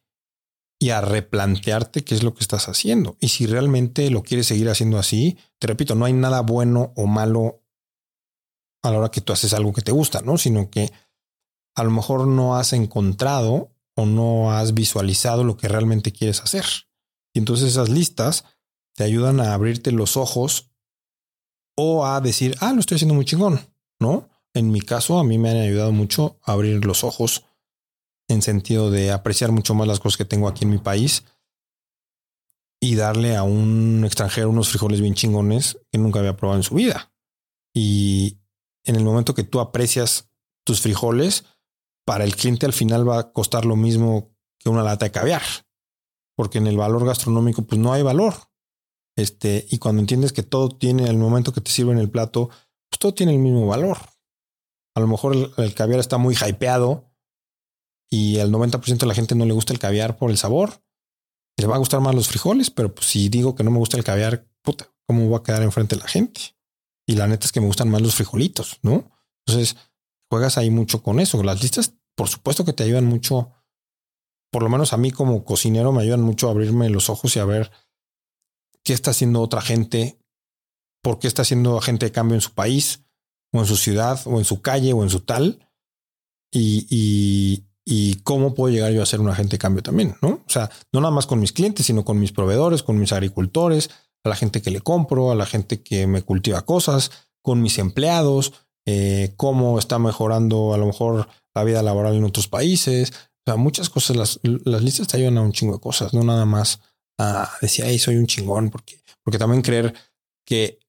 y a replantearte qué es lo que estás haciendo. Y si realmente lo quieres seguir haciendo así, te repito, no hay nada bueno o malo a la hora que tú haces algo que te gusta, ¿no? Sino que a lo mejor no has encontrado o no has visualizado lo que realmente quieres hacer. Y entonces esas listas te ayudan a abrirte los ojos o a decir, ah, lo estoy haciendo muy chingón, ¿no? en mi caso, a mí me han ayudado mucho a abrir los ojos en sentido de apreciar mucho más las cosas que tengo aquí en mi país y darle a un extranjero unos frijoles bien chingones que nunca había probado en su vida. Y en el momento que tú aprecias tus frijoles, para el cliente al final va a costar lo mismo que una lata de caviar, porque en el valor gastronómico pues no hay valor. Este, y cuando entiendes que todo tiene el momento que te sirve en el plato, pues todo tiene el mismo valor. A lo mejor el, caviar está muy hypeado y al 90% de la gente no le gusta el caviar por el sabor. Le va a gustar más los frijoles, pero pues si digo que no me gusta el caviar, puta, ¿cómo va a quedar enfrente de la gente? Y la neta es que me gustan más los frijolitos, ¿no? Entonces, juegas ahí mucho con eso. Las listas, por supuesto que te ayudan mucho, por lo menos a mí como cocinero me ayudan mucho a abrirme los ojos y a ver qué está haciendo otra gente, por qué está haciendo gente de cambio en su país, o en su ciudad, o en su calle, o en su tal. y, y, cómo puedo llegar yo a ser un agente de cambio también, ¿no? O sea, no nada más con mis clientes, sino con mis proveedores, con mis agricultores, a la gente que le compro, a la gente que me cultiva cosas, con mis empleados, eh, cómo está mejorando a lo mejor la vida laboral en otros países. O sea, muchas cosas, las, las listas te ayudan a un chingo de cosas, no nada más a decir, ay, soy un chingón, porque, porque también creer que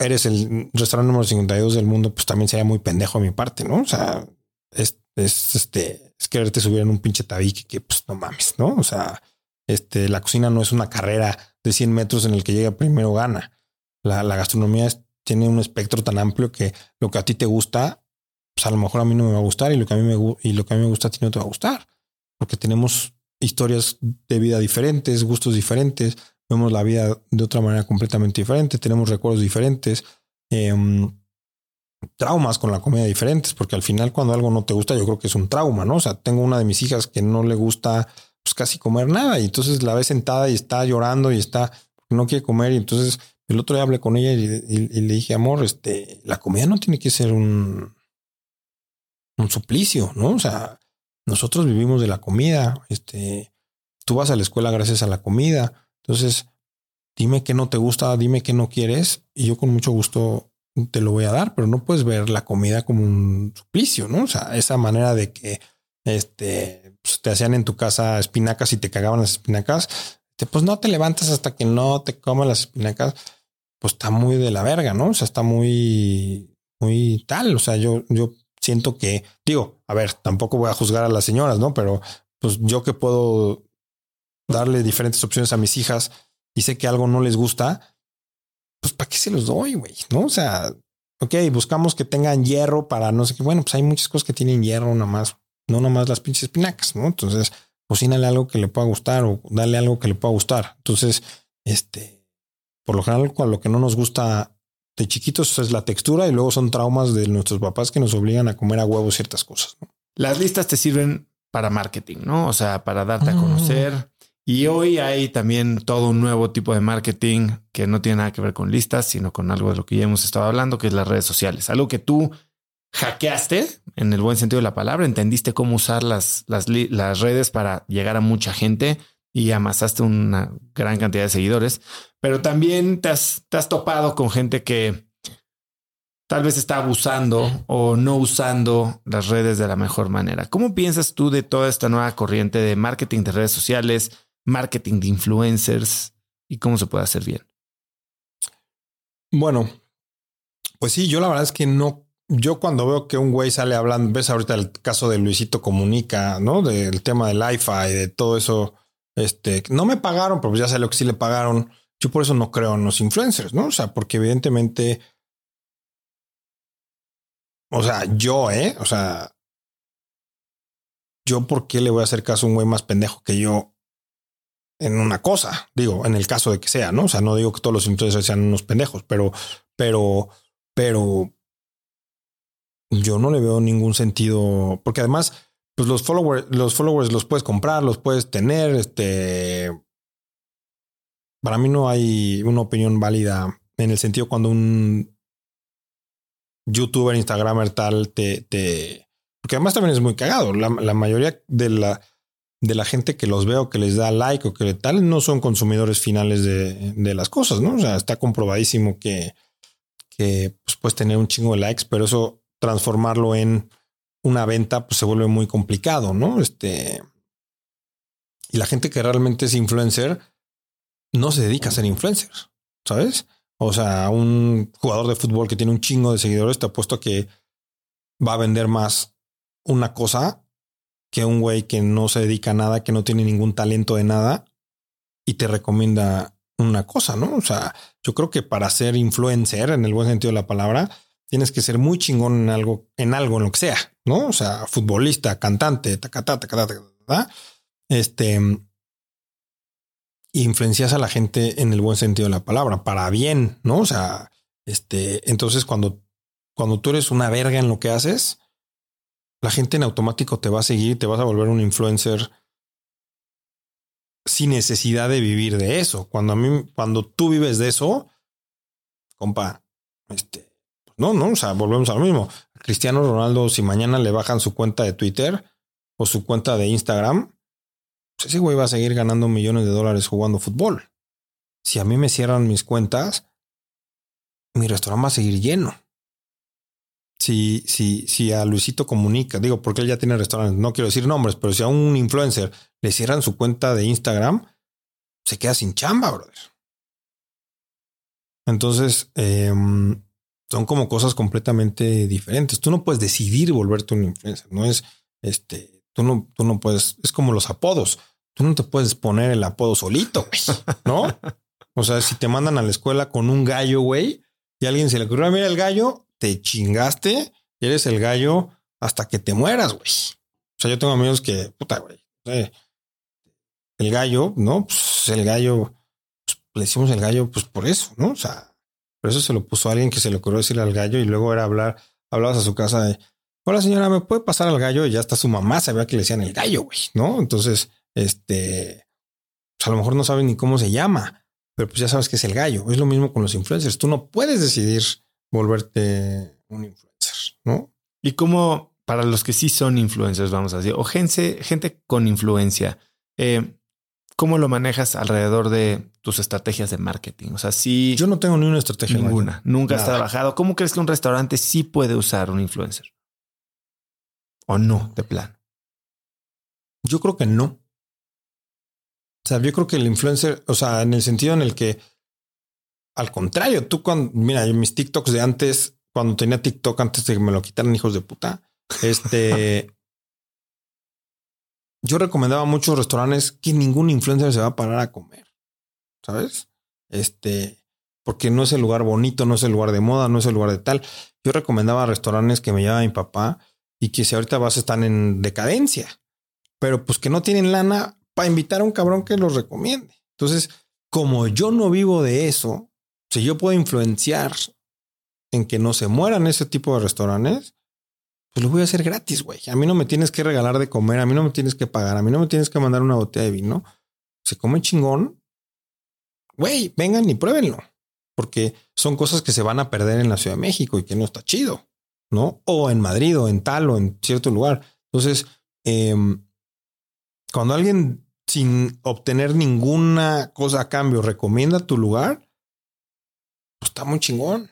eres el restaurante número 52 del mundo, pues también sería muy pendejo a mi parte, ¿no? O sea, es, es este, es quererte subir en un pinche tabique que pues no mames, ¿no? O sea, este, la cocina no es una carrera de 100 metros en el que llega primero gana. La, gastronomía tiene un espectro tan amplio que lo que a ti te gusta, pues a lo mejor a mí no me va a gustar y lo que a mí me, y lo que a mí me gusta a ti no te va a gustar. Porque tenemos historias de vida diferentes, gustos diferentes, vemos la vida de otra manera completamente diferente, tenemos recuerdos diferentes, em, traumas con la comida diferentes, porque al final cuando algo no te gusta yo creo que es un trauma, ¿no? O sea, tengo una de mis hijas que no le gusta pues casi comer nada y entonces la ve sentada y está llorando y está, no quiere comer y entonces el otro día hablé con ella y, le dije, amor, este, la comida no tiene que ser un, un suplicio, ¿no? O sea, nosotros vivimos de la comida, este, tú vas a la escuela gracias a la comida, entonces dime qué no te gusta, dime qué no quieres y yo con mucho gusto te lo voy a dar, pero no puedes ver la comida como un suplicio, ¿no? O sea, esa manera de que este pues, te hacían en tu casa espinacas y te cagaban las espinacas, pues no te levantas hasta que no te coman las espinacas, pues está muy de la verga, ¿no? O sea, está muy, muy tal. O sea, yo, yo siento que, digo, a ver, tampoco voy a juzgar a las señoras, ¿no? Pero pues yo que puedo darle diferentes opciones a mis hijas y sé que algo no les gusta, pues ¿para qué se los doy, güey? ¿No? O sea, ok, buscamos que tengan hierro para no sé qué. Bueno, pues hay muchas cosas que tienen hierro nada más, no nada más las pinches espinacas, ¿no? Entonces, cocínale algo que le pueda gustar o dale algo que le pueda gustar. Entonces, este, por lo general, con lo que no nos gusta de chiquitos es la textura y luego son traumas de nuestros papás que nos obligan a comer a huevo ciertas cosas. Las listas te sirven para marketing, ¿no? O sea, para darte a ah. conocer, y hoy hay también todo un nuevo tipo de marketing que no tiene nada que ver con listas, sino con algo de lo que ya hemos estado hablando, que es las redes sociales. Algo que tú hackeaste en el buen sentido de la palabra, entendiste cómo usar las, las, redes para llegar a mucha gente y amasaste una gran cantidad de seguidores, pero también te has, te has topado con gente que tal vez está abusando o no usando las redes de la mejor manera. ¿Cómo piensas tú de toda esta nueva corriente de marketing de redes sociales? Marketing de influencers y cómo se puede hacer bien? Bueno, pues sí, yo la verdad es que no. Yo cuando veo que un güey sale hablando, ves ahorita el caso de Luisito Comunica, ¿no? Del tema del IFA y de todo eso. Este, no me pagaron, pero pues ya lo que sí le pagaron. Yo por eso no creo en los influencers, ¿no? O sea, porque evidentemente, o sea, yo, ¿eh? O sea, yo por qué le voy a hacer caso a un güey más pendejo que yo en una cosa, digo, en el caso de que sea, ¿no? O sea, no digo que todos los influencers sean unos pendejos, pero, pero, pero yo no le veo ningún sentido, porque además, pues los followers, los followers los puedes comprar, los puedes tener, este, para mí no hay una opinión válida en el sentido cuando un youtuber, instagramer tal te, te, porque además también es muy cagado. La, la mayoría de la, de la gente que los veo, que les da like o que tal, no son consumidores finales de, de las cosas, ¿no? O sea, está comprobadísimo que, que pues, puedes tener un chingo de likes, pero eso transformarlo en una venta, pues se vuelve muy complicado, ¿no? Este. Y la gente que realmente es influencer no se dedica a ser influencer, ¿sabes? O sea, un jugador de fútbol que tiene un chingo de seguidores, te apuesto a que va a vender más una cosa que un güey que no se dedica a nada, que no tiene ningún talento de nada y te recomienda una cosa, ¿no? O sea, yo creo que para ser influencer, en el buen sentido de la palabra, tienes que ser muy chingón en algo, en algo, en lo que sea, ¿no? O sea, futbolista, cantante, tacata, tacata, Este, influencias a la gente en el buen sentido de la palabra, para bien, ¿no? O sea, este, entonces cuando, cuando tú eres una verga en lo que haces, la gente en automático te va a seguir, te vas a volver un influencer sin necesidad de vivir de eso. Cuando a mí, cuando tú vives de eso, compa, este, no, no, o sea, volvemos a lo mismo. Cristiano Ronaldo, si mañana le bajan su cuenta de Twitter o su cuenta de Instagram, pues ese güey va a seguir ganando millones de dólares jugando fútbol. Si a mí me cierran mis cuentas, mi restaurante va a seguir lleno. Si, si, si a Luisito comunica, digo, porque él ya tiene restaurantes, no quiero decir nombres, pero si a un influencer le cierran su cuenta de Instagram, se queda sin chamba, brother. Entonces, em, son como cosas completamente diferentes. Tú no puedes decidir volverte un influencer. No es este, tú no, tú no puedes, es como los apodos. Tú no te puedes poner el apodo solito, ¿no? O sea, si te mandan a la escuela con un gallo, güey, y a alguien se le ocurrió, mira el gallo, te chingaste eres el gallo hasta que te mueras, güey. O sea, yo tengo amigos que, puta, güey, el gallo, ¿no? Pues el gallo, pues, le decimos el gallo, pues por eso, ¿no? O sea, por eso se lo puso a alguien que se le ocurrió decirle al gallo y luego era hablar, hablabas a su casa de, hola señora, ¿me puede pasar al gallo? Y ya está su mamá sabía que le decían el gallo, güey, ¿no? Entonces, este, pues a lo mejor no saben ni cómo se llama, pero pues ya sabes que es el gallo. Es lo mismo con los influencers. Tú no puedes decidir volverte un influencer, ¿no? Y como para los que sí son influencers, vamos a decir, o gente, gente con influencia, eh, ¿Cómo lo manejas alrededor de tus estrategias de marketing? O sea, si yo no tengo ni una estrategia ninguna, nunca has trabajado. ¿Cómo crees que un restaurante sí puede usar un influencer? ¿O no, de plan? Yo creo que no. O sea, yo creo que el influencer, o sea, en el sentido en el que, al contrario, tú cuando, mira, mis TikToks de antes, cuando tenía TikTok antes de que me lo quitaran hijos de puta, este, yo recomendaba muchos restaurantes que ningún influencer se va a parar a comer. ¿Sabes? Este, porque no es el lugar bonito, no es el lugar de moda, no es el lugar de tal. Yo recomendaba restaurantes que me llevaba mi papá y que si ahorita vas están en decadencia, pero pues que no tienen lana para invitar a un cabrón que los recomiende. Entonces, como yo no vivo de eso, si yo puedo influenciar en que no se mueran ese tipo de restaurantes, pues lo voy a hacer gratis, güey. A mí no me tienes que regalar de comer, a mí no me tienes que pagar, a mí no me tienes que mandar una botella de vino. Se come chingón. Güey, vengan y pruébenlo. Porque son cosas que se van a perder en la Ciudad de México y que no está chido, ¿no? O en Madrid o en tal o en cierto lugar. Entonces, em, cuando alguien sin obtener ninguna cosa a cambio recomienda tu lugar, pues está muy chingón,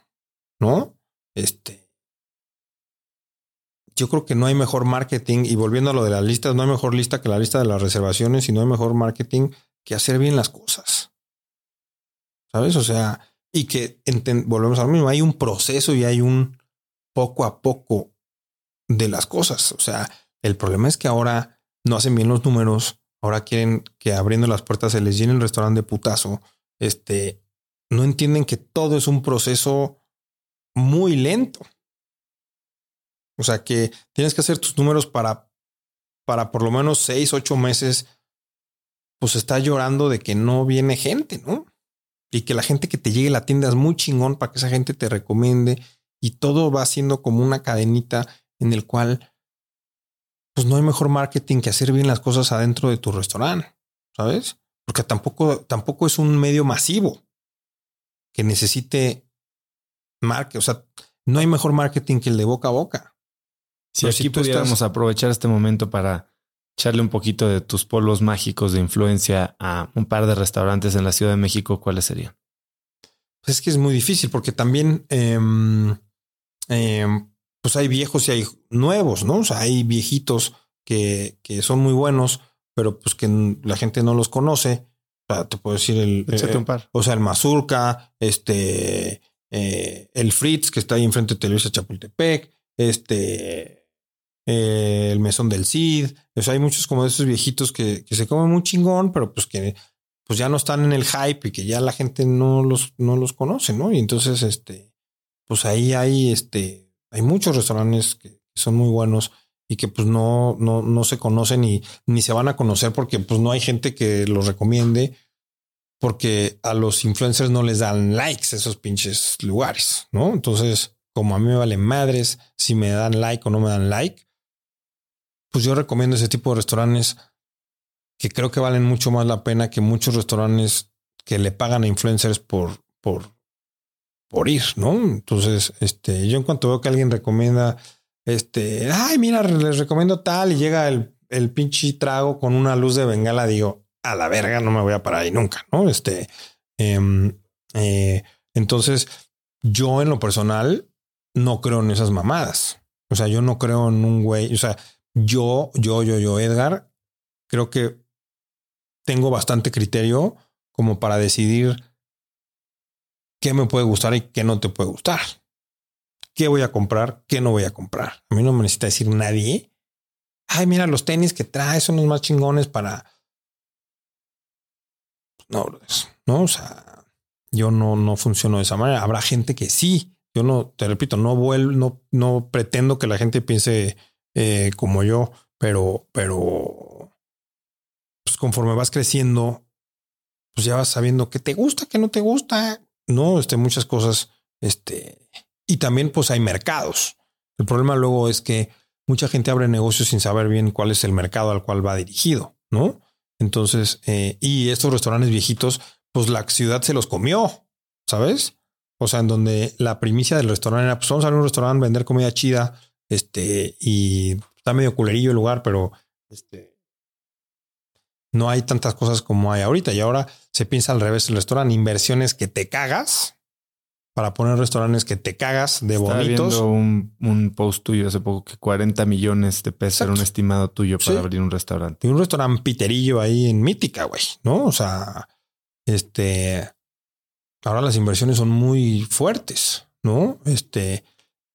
¿no? Este, yo creo que no hay mejor marketing y volviendo a lo de las listas, no hay mejor lista que la lista de las reservaciones y no hay mejor marketing que hacer bien las cosas. ¿Sabes? O sea, y que volvemos a lo mismo, hay un proceso y hay un poco a poco de las cosas. O sea, el problema es que ahora no hacen bien los números, ahora quieren que abriendo las puertas se les llene el restaurante de putazo. Este, no entienden que todo es un proceso muy lento. O sea que tienes que hacer tus números para, para por lo menos seis, ocho meses, pues está llorando de que no viene gente, ¿no? Y que la gente que te llegue la tienda es muy chingón para que esa gente te recomiende y todo va siendo como una cadenita en el cual pues no hay mejor marketing que hacer bien las cosas adentro de tu restaurante, ¿sabes? Porque tampoco, tampoco es un medio masivo que necesite marketing. O sea, no hay mejor marketing que el de boca a boca. Si aquí pudiéramos aprovechar este momento para echarle un poquito de tus polvos mágicos de influencia a un par de restaurantes en la Ciudad de México, ¿cuáles serían? Pues es que es muy difícil porque también em, em, pues hay viejos y hay nuevos, ¿no? O sea, hay viejitos que, que son muy buenos, pero pues que la gente no los conoce. O sea, te puedo decir el, eh, un par. o sea, el Mazurca, este, eh, el Fritz que está ahí enfrente de Televisa Chapultepec, este, eh, el mesón del Cid. O sea, hay muchos como de esos viejitos que, que, se comen muy chingón, pero pues que pues ya no están en el hype y que ya la gente no los, no los conoce, ¿no? Y entonces, este, pues ahí hay, este, hay muchos restaurantes que son muy buenos y que pues no, no, no se conocen y ni se van a conocer porque pues no hay gente que los recomiende porque a los influencers no les dan likes esos pinches lugares, ¿no? Entonces, como a mí me valen madres si me dan like o no me dan like, pues yo recomiendo ese tipo de restaurantes que creo que valen mucho más la pena que muchos restaurantes que le pagan a influencers por, por, por ir, ¿no? Entonces, este, yo en cuanto veo que alguien recomienda este, ay, mira, les recomiendo tal y llega el, el pinche trago con una luz de bengala, digo, a la verga, no me voy a parar ahí nunca, ¿no? Este, em, eh, entonces, yo en lo personal no creo en esas mamadas. O sea, yo no creo en un güey, o sea, yo, yo, yo, yo, Edgar, creo que tengo bastante criterio como para decidir qué me puede gustar y qué no te puede gustar. ¿Qué voy a comprar? ¿Qué no voy a comprar? A mí no me necesita decir nadie. Ay, mira los tenis que traes son los más chingones para. No, no, o sea, yo no, no funciono de esa manera. Habrá gente que sí. Yo no, te repito, no vuelvo, no, no pretendo que la gente piense eh, como yo, pero, pero pues conforme vas creciendo, pues ya vas sabiendo qué te gusta, qué no te gusta, no, este, muchas cosas, este, y también pues hay mercados. El problema luego es que mucha gente abre negocios sin saber bien cuál es el mercado al cual va dirigido, ¿no? Entonces, eh, y estos restaurantes viejitos, pues la ciudad se los comió, ¿sabes? O sea, en donde la primicia del restaurante era, pues vamos a un restaurante, vender comida chida, este, y está medio culerillo el lugar, pero este, no hay tantas cosas como hay ahorita. Y ahora se piensa al revés el restaurante, inversiones que te cagas para poner restaurantes que te cagas de bonitos. Un, un, post tuyo hace poco que 40 millones de pesos era un estimado tuyo para abrir un restaurante. Y un restaurante piterillo ahí en Mítica, güey, ¿no? O sea, este, ahora las inversiones son muy fuertes, ¿no? Este,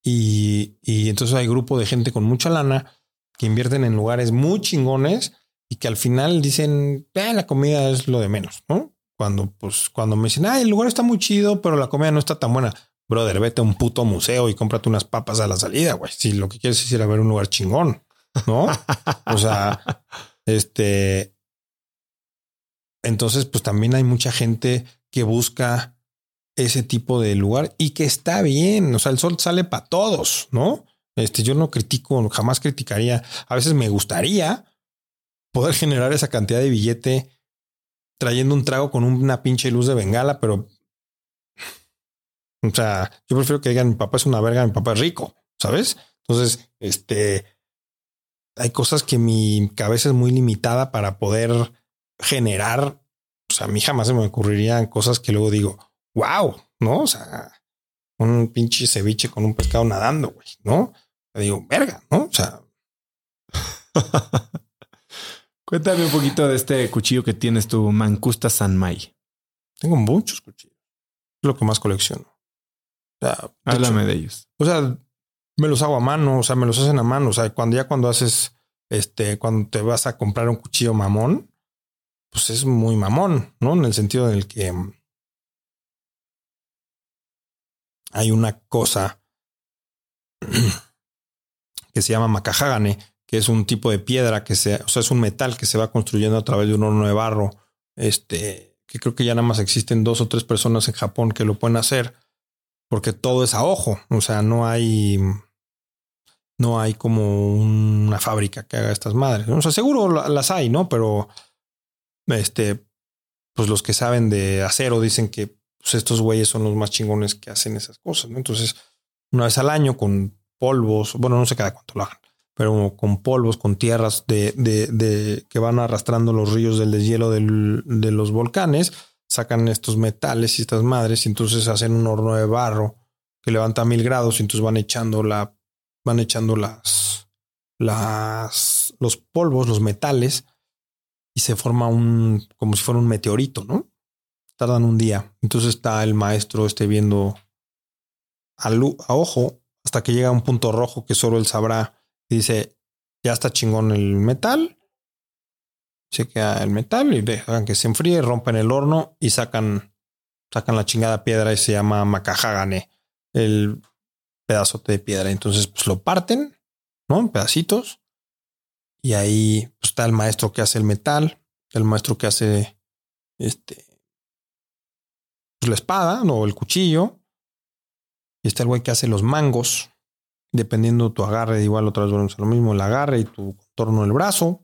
y, y entonces hay grupo de gente con mucha lana que invierten en lugares muy chingones y que al final dicen, eh, la comida es lo de menos, ¿no? Cuando, pues, cuando me dicen, ah, el lugar está muy chido, pero la comida no está tan buena. Brother, vete a un puto museo y cómprate unas papas a la salida, güey. Si lo que quieres es ir a ver un lugar chingón, ¿no? o sea, este. Entonces, pues también hay mucha gente que busca ese tipo de lugar y que está bien. O sea, el sol sale para todos, ¿no? Este, yo no critico, jamás criticaría. A veces me gustaría poder generar esa cantidad de billete trayendo un trago con una pinche luz de bengala, pero o sea, yo prefiero que digan mi papá es una verga, mi papá es rico, ¿sabes? Entonces, este, hay cosas que mi cabeza es muy limitada para poder generar. O sea, a mí jamás se me ocurrirían cosas que luego digo, wow, ¿no? O sea, un pinche ceviche con un pescado nadando, güey, ¿no? Le digo, verga, ¿no? O sea. Cuéntame un poquito de este cuchillo que tienes tu Mancusta Sanmai. Tengo muchos cuchillos. Es lo que más colecciono. O sea, Háblame de ellos. O sea, me los hago a mano, o sea, me los hacen a mano. O sea, cuando ya cuando haces, este, cuando te vas a comprar un cuchillo mamón, pues es muy mamón, ¿no? En el sentido del que hay una cosa que se llama macajagane, que es un tipo de piedra que se, o sea, es un metal que se va construyendo a través de un horno de barro. Este, que creo que ya nada más existen dos o tres personas en Japón que lo pueden hacer, porque todo es a ojo. O sea, no hay, no hay como una fábrica que haga estas madres. O sea, seguro las hay, ¿no? Pero este, pues los que saben de acero dicen que pues, estos güeyes son los más chingones que hacen esas cosas. ¿no? Entonces, una vez al año con polvos, bueno, no sé cada cuánto lo hagan, pero con polvos, con tierras de, de, de que van arrastrando los ríos del deshielo de los volcanes, sacan estos metales y estas madres y entonces hacen un horno de barro que levanta mil grados y entonces van echando la, van echando las, las, los polvos, los metales y se forma un, como si fuera un meteorito, ¿no? Tardan un día. Entonces está el maestro este viendo a ojo hasta que llega a un punto rojo que solo él sabrá dice, ya está chingón el metal. Se queda el metal y dejan que se enfríe, rompen el horno y sacan, sacan la chingada piedra y se llama macajagane, el pedazote de piedra. Entonces, pues lo parten, ¿no? En pedacitos. Y ahí pues, está el maestro que hace el metal, el maestro que hace este pues, la espada o el cuchillo. Y está el güey que hace los mangos, dependiendo tu agarre, igual otra vez volvemos a lo mismo, el agarre y tu contorno del brazo.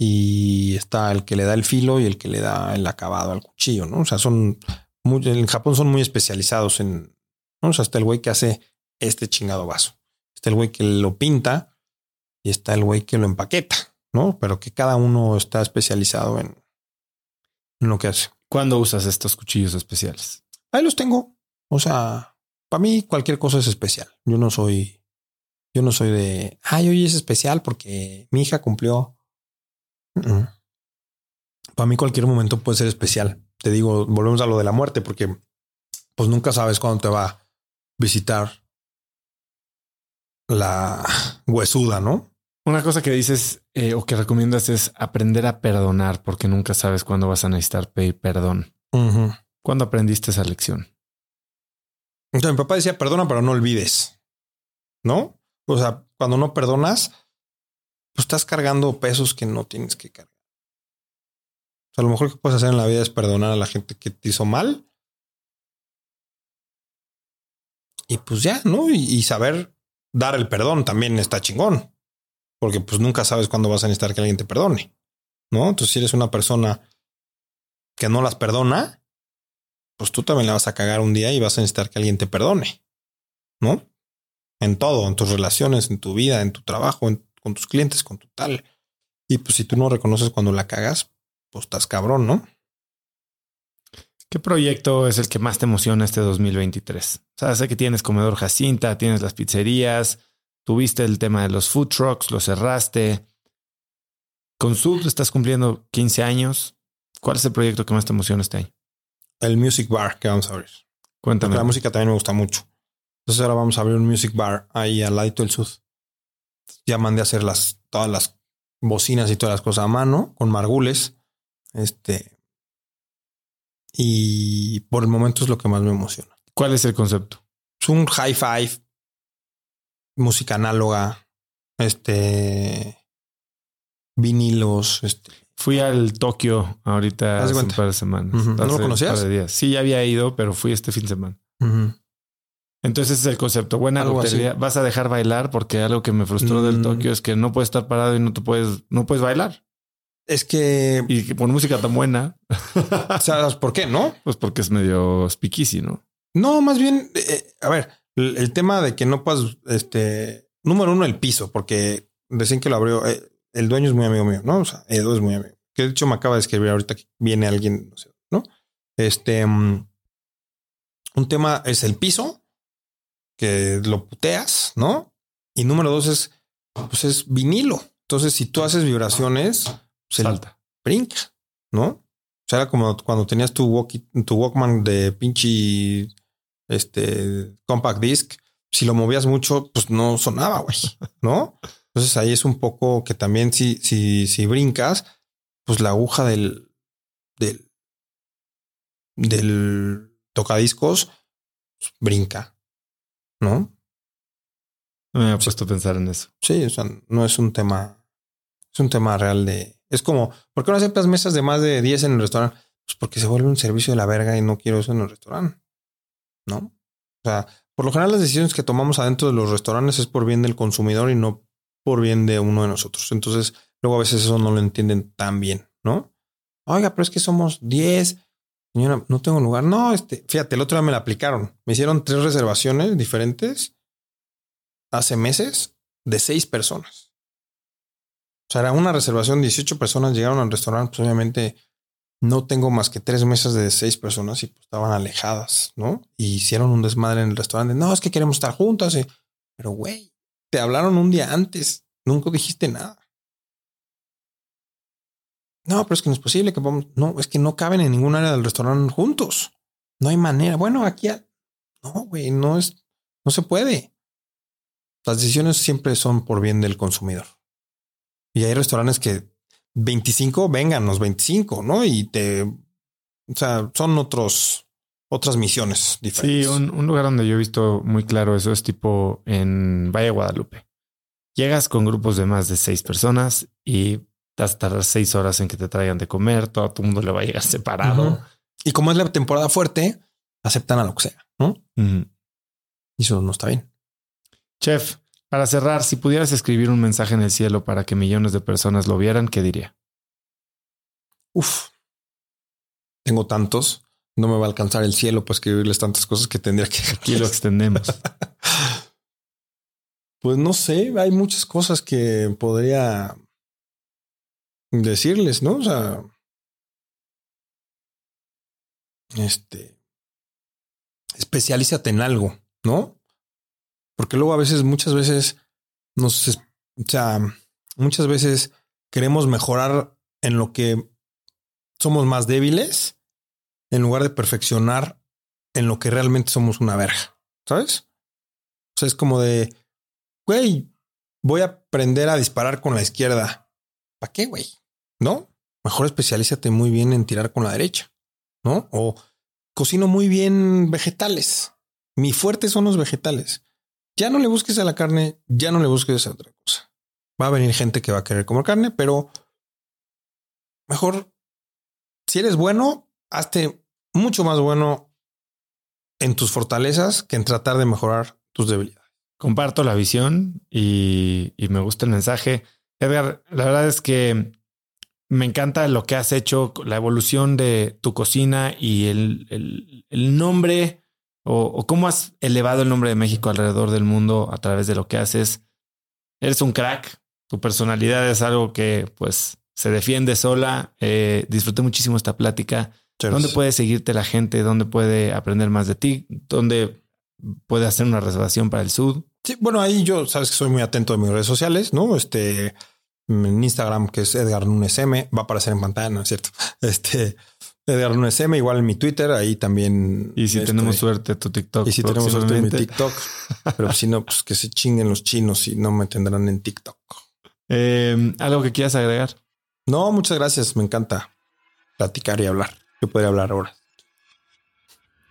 Y está el que le da el filo y el que le da el acabado al cuchillo, ¿no? O sea, son muy, en Japón son muy especializados en, ¿no? O sea, hasta el güey que hace este chingado vaso, está el güey que lo pinta y está el güey que lo empaqueta, ¿no? Pero que cada uno está especializado en, en lo que hace. ¿Cuándo usas estos cuchillos especiales? Ahí los tengo. O sea, para mí cualquier cosa es especial. Yo no soy, yo no soy de, ay, hoy es especial porque mi hija cumplió. Para mí cualquier momento puede ser especial. Te digo, volvemos a lo de la muerte porque pues nunca sabes cuándo te va a visitar la huesuda, ¿no? Una cosa que dices eh, o que recomiendas es aprender a perdonar porque nunca sabes cuándo vas a necesitar pedir perdón. ¿Cuándo aprendiste esa lección? Entonces, mi papá decía, perdona, pero no olvides. ¿No? O sea, cuando no perdonas, pues estás cargando pesos que no tienes que cargar. O sea, lo mejor que puedes hacer en la vida es perdonar a la gente que te hizo mal. Y pues ya, ¿no? y saber dar el perdón también está chingón. Porque pues nunca sabes cuándo vas a necesitar que alguien te perdone. ¿No? Entonces, si eres una persona que no las perdona, pues tú también la vas a cagar un día y vas a necesitar que alguien te perdone. ¿No? En todo, en tus relaciones, en tu vida, en tu trabajo, con tus clientes, con tu tal. Y pues si tú no reconoces cuando la cagas, pues estás cabrón, ¿no? ¿Qué proyecto es el que más te emociona este 2023? O sea, sé que tienes Comedor Jacinta, tienes las pizzerías, tuviste el tema de los food trucks, lo cerraste. Con Sub estás cumpliendo 15 años. ¿Cuál es el proyecto que más te emociona este año? El Music Bar que vamos a abrir. Cuéntame. la música también me gusta mucho. Entonces ahora vamos a abrir un Music Bar ahí al ladito del Sud. Ya mandé a hacer las, todas las bocinas y todas las cosas a mano con margules. Este, y por el momento es lo que más me emociona. ¿Cuál es el concepto? Es un high five, música análoga, este, vinilos. Este. Fui al Tokio ahorita hace un par de semanas. ¿No lo conocías? Sí, ya había ido, pero fui este fin de semana. Entonces es el concepto. Buena. Vas a dejar bailar porque algo que me frustró del mm. Tokio es que no puedes estar parado y no te puedes, no puedes bailar. Es que. Y por música tan buena. ¿Sabes por qué? No? Pues porque es medio speakeasy, ¿no? No, más bien, eh, a ver, el, tema de que no puedas, este, número uno, el piso, porque recién que lo abrió, eh, el dueño es muy amigo mío, ¿no? O sea, Edo es muy amigo. Que de hecho me acaba de escribir ahorita que viene alguien, no sé, ¿no? Este, mm, un tema es el piso, que lo puteas, ¿no? Y número dos es, pues es vinilo. Entonces, si tú haces vibraciones, Salta. Brinca, ¿no? O sea, era como cuando tenías tu, tu Walkman de pinche este compact disc. Si lo movías mucho, pues no sonaba, güey, ¿no? Entonces ahí es un poco que también si, si, si brincas, pues la aguja del, del, del tocadiscos pues, brinca, ¿no? Me había puesto a pensar en eso. Sí, o sea, no es un tema, es un tema real de, es como, ¿por qué no aceptas mesas de más de 10 en el restaurante? Pues porque se vuelve un servicio de la verga y no quiero eso en el restaurante. ¿No? O sea, por lo general las decisiones que tomamos adentro de los restaurantes es por bien del consumidor y no por bien de uno de nosotros. Entonces, luego a veces eso no lo entienden tan bien, ¿no? Oiga, pero es que somos 10. Señora, no tengo lugar. No, este, fíjate, el otro día me la aplicaron. Me hicieron tres reservaciones diferentes hace meses de seis personas. O sea, era una reservación, 18 personas llegaron al restaurante, pues obviamente no tengo más que tres mesas de seis personas y pues estaban alejadas, ¿no? Y hicieron un desmadre en el restaurante. No, es que queremos estar juntas. Y... Pero, güey, te hablaron un día antes, nunca dijiste nada. No, pero es que no es posible que vamos. No, es que no caben en ningún área del restaurante juntos. No hay manera. Bueno, aquí no, güey, no es, no se puede. Las decisiones siempre son por bien del consumidor. Y hay restaurantes que 25, vengan los 25, ¿no? Y te, o sea, son otros, otras misiones diferentes. Sí, un, lugar donde yo he visto muy claro eso es tipo en Valle Guadalupe. Llegas con grupos de más de seis personas y vas tardar seis horas en que te traigan de comer, todo el mundo le va a llegar separado. Y como es la temporada fuerte, aceptan a lo que sea, ¿no? Y eso no está bien. Chef, para cerrar, si pudieras escribir un mensaje en el cielo para que millones de personas lo vieran, ¿qué diría? Uf, tengo tantos. No me va a alcanzar el cielo para escribirles tantas cosas que tendría que. Aquí lo extendemos. Pues no sé, hay muchas cosas que podría decirles, ¿no? O sea, este, especialízate en algo, ¿no? Porque luego a veces, muchas veces, nos, o sea, muchas veces queremos mejorar en lo que somos más débiles en lugar de perfeccionar en lo que realmente somos una verga, ¿sabes? O sea, es como de, güey, voy a aprender a disparar con la izquierda. ¿Para qué, güey? ¿No? Mejor especialízate muy bien en tirar con la derecha, ¿no? O cocino muy bien vegetales. Mi fuerte son los vegetales. Ya no le busques a la carne, ya no le busques a otra cosa. Va a venir gente que va a querer comer carne, pero mejor, si eres bueno, hazte mucho más bueno en tus fortalezas que en tratar de mejorar tus debilidades. Comparto la visión y, me gusta el mensaje. Edgar, la verdad es que me encanta lo que has hecho, la evolución de tu cocina y el, nombre o, cómo has elevado el nombre de México alrededor del mundo a través de lo que haces. Eres un crack, tu personalidad es algo que pues se defiende sola. Eh, disfruté muchísimo esta plática. ¿Dónde puede seguirte la gente? ¿Dónde puede aprender más de ti? ¿Dónde puede hacer una reservación para el Sud? Sí, bueno, ahí yo sabes que soy muy atento de mis redes sociales, ¿no? Este, en Instagram, que es Edgar Nunes M, va a aparecer en pantalla, ¿no es cierto? Este, Edgar Nunes M, igual en mi Twitter, ahí también. Y si este, tenemos suerte, tu TikTok. Y si tenemos suerte en mi TikTok. pero si no, pues que se chinguen los chinos y no me tendrán en TikTok. Eh, ¿Algo que quieras agregar? No, muchas gracias. Me encanta platicar y hablar. Yo podría hablar ahora.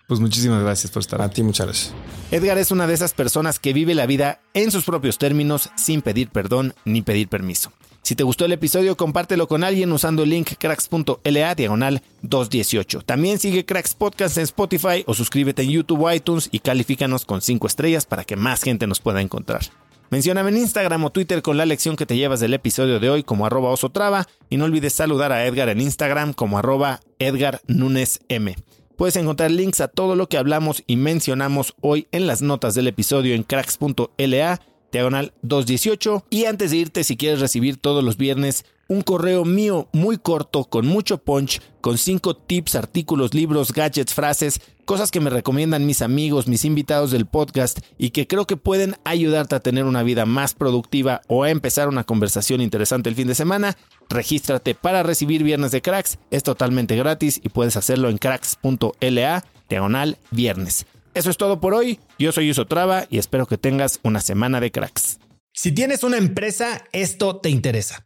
Pues muchísimas gracias por estar. A ti muchas gracias. Edgar es una de esas personas que vive la vida en sus propios términos sin pedir perdón ni pedir permiso. Si te gustó el episodio, compártelo con alguien usando el link cracks.la diagonal 218. También sigue Cracks Podcast en Spotify o suscríbete en YouTube o iTunes y califícanos con 5 estrellas para que más gente nos pueda encontrar. Mencióname en Instagram o Twitter con la lección que te llevas del episodio de hoy como arroba osotrava y no olvides saludar a Edgar en Instagram como arroba Edgar M. Puedes encontrar links a todo lo que hablamos y mencionamos hoy en las notas del episodio en cracks.la diagonal 218 y antes de irte si quieres recibir todos los viernes un correo mío muy corto, con mucho punch, con cinco tips, artículos, libros, gadgets, frases, cosas que me recomiendan mis amigos, mis invitados del podcast y que creo que pueden ayudarte a tener una vida más productiva o a empezar una conversación interesante el fin de semana. Regístrate para recibir Viernes de Cracks, es totalmente gratis y puedes hacerlo en cracks.la diagonal viernes. Eso es todo por hoy. Yo soy Uso Traba y espero que tengas una semana de cracks. Si tienes una empresa, esto te interesa.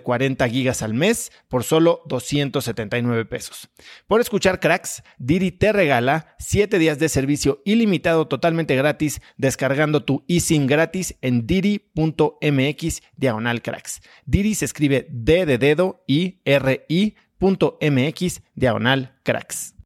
40 gigas al mes por solo 279 pesos. Por escuchar cracks, Diri te regala 7 días de servicio ilimitado totalmente gratis descargando tu eSIM gratis en diri.mx diagonal cracks. Diri se escribe D de dedo I.mx diagonal cracks.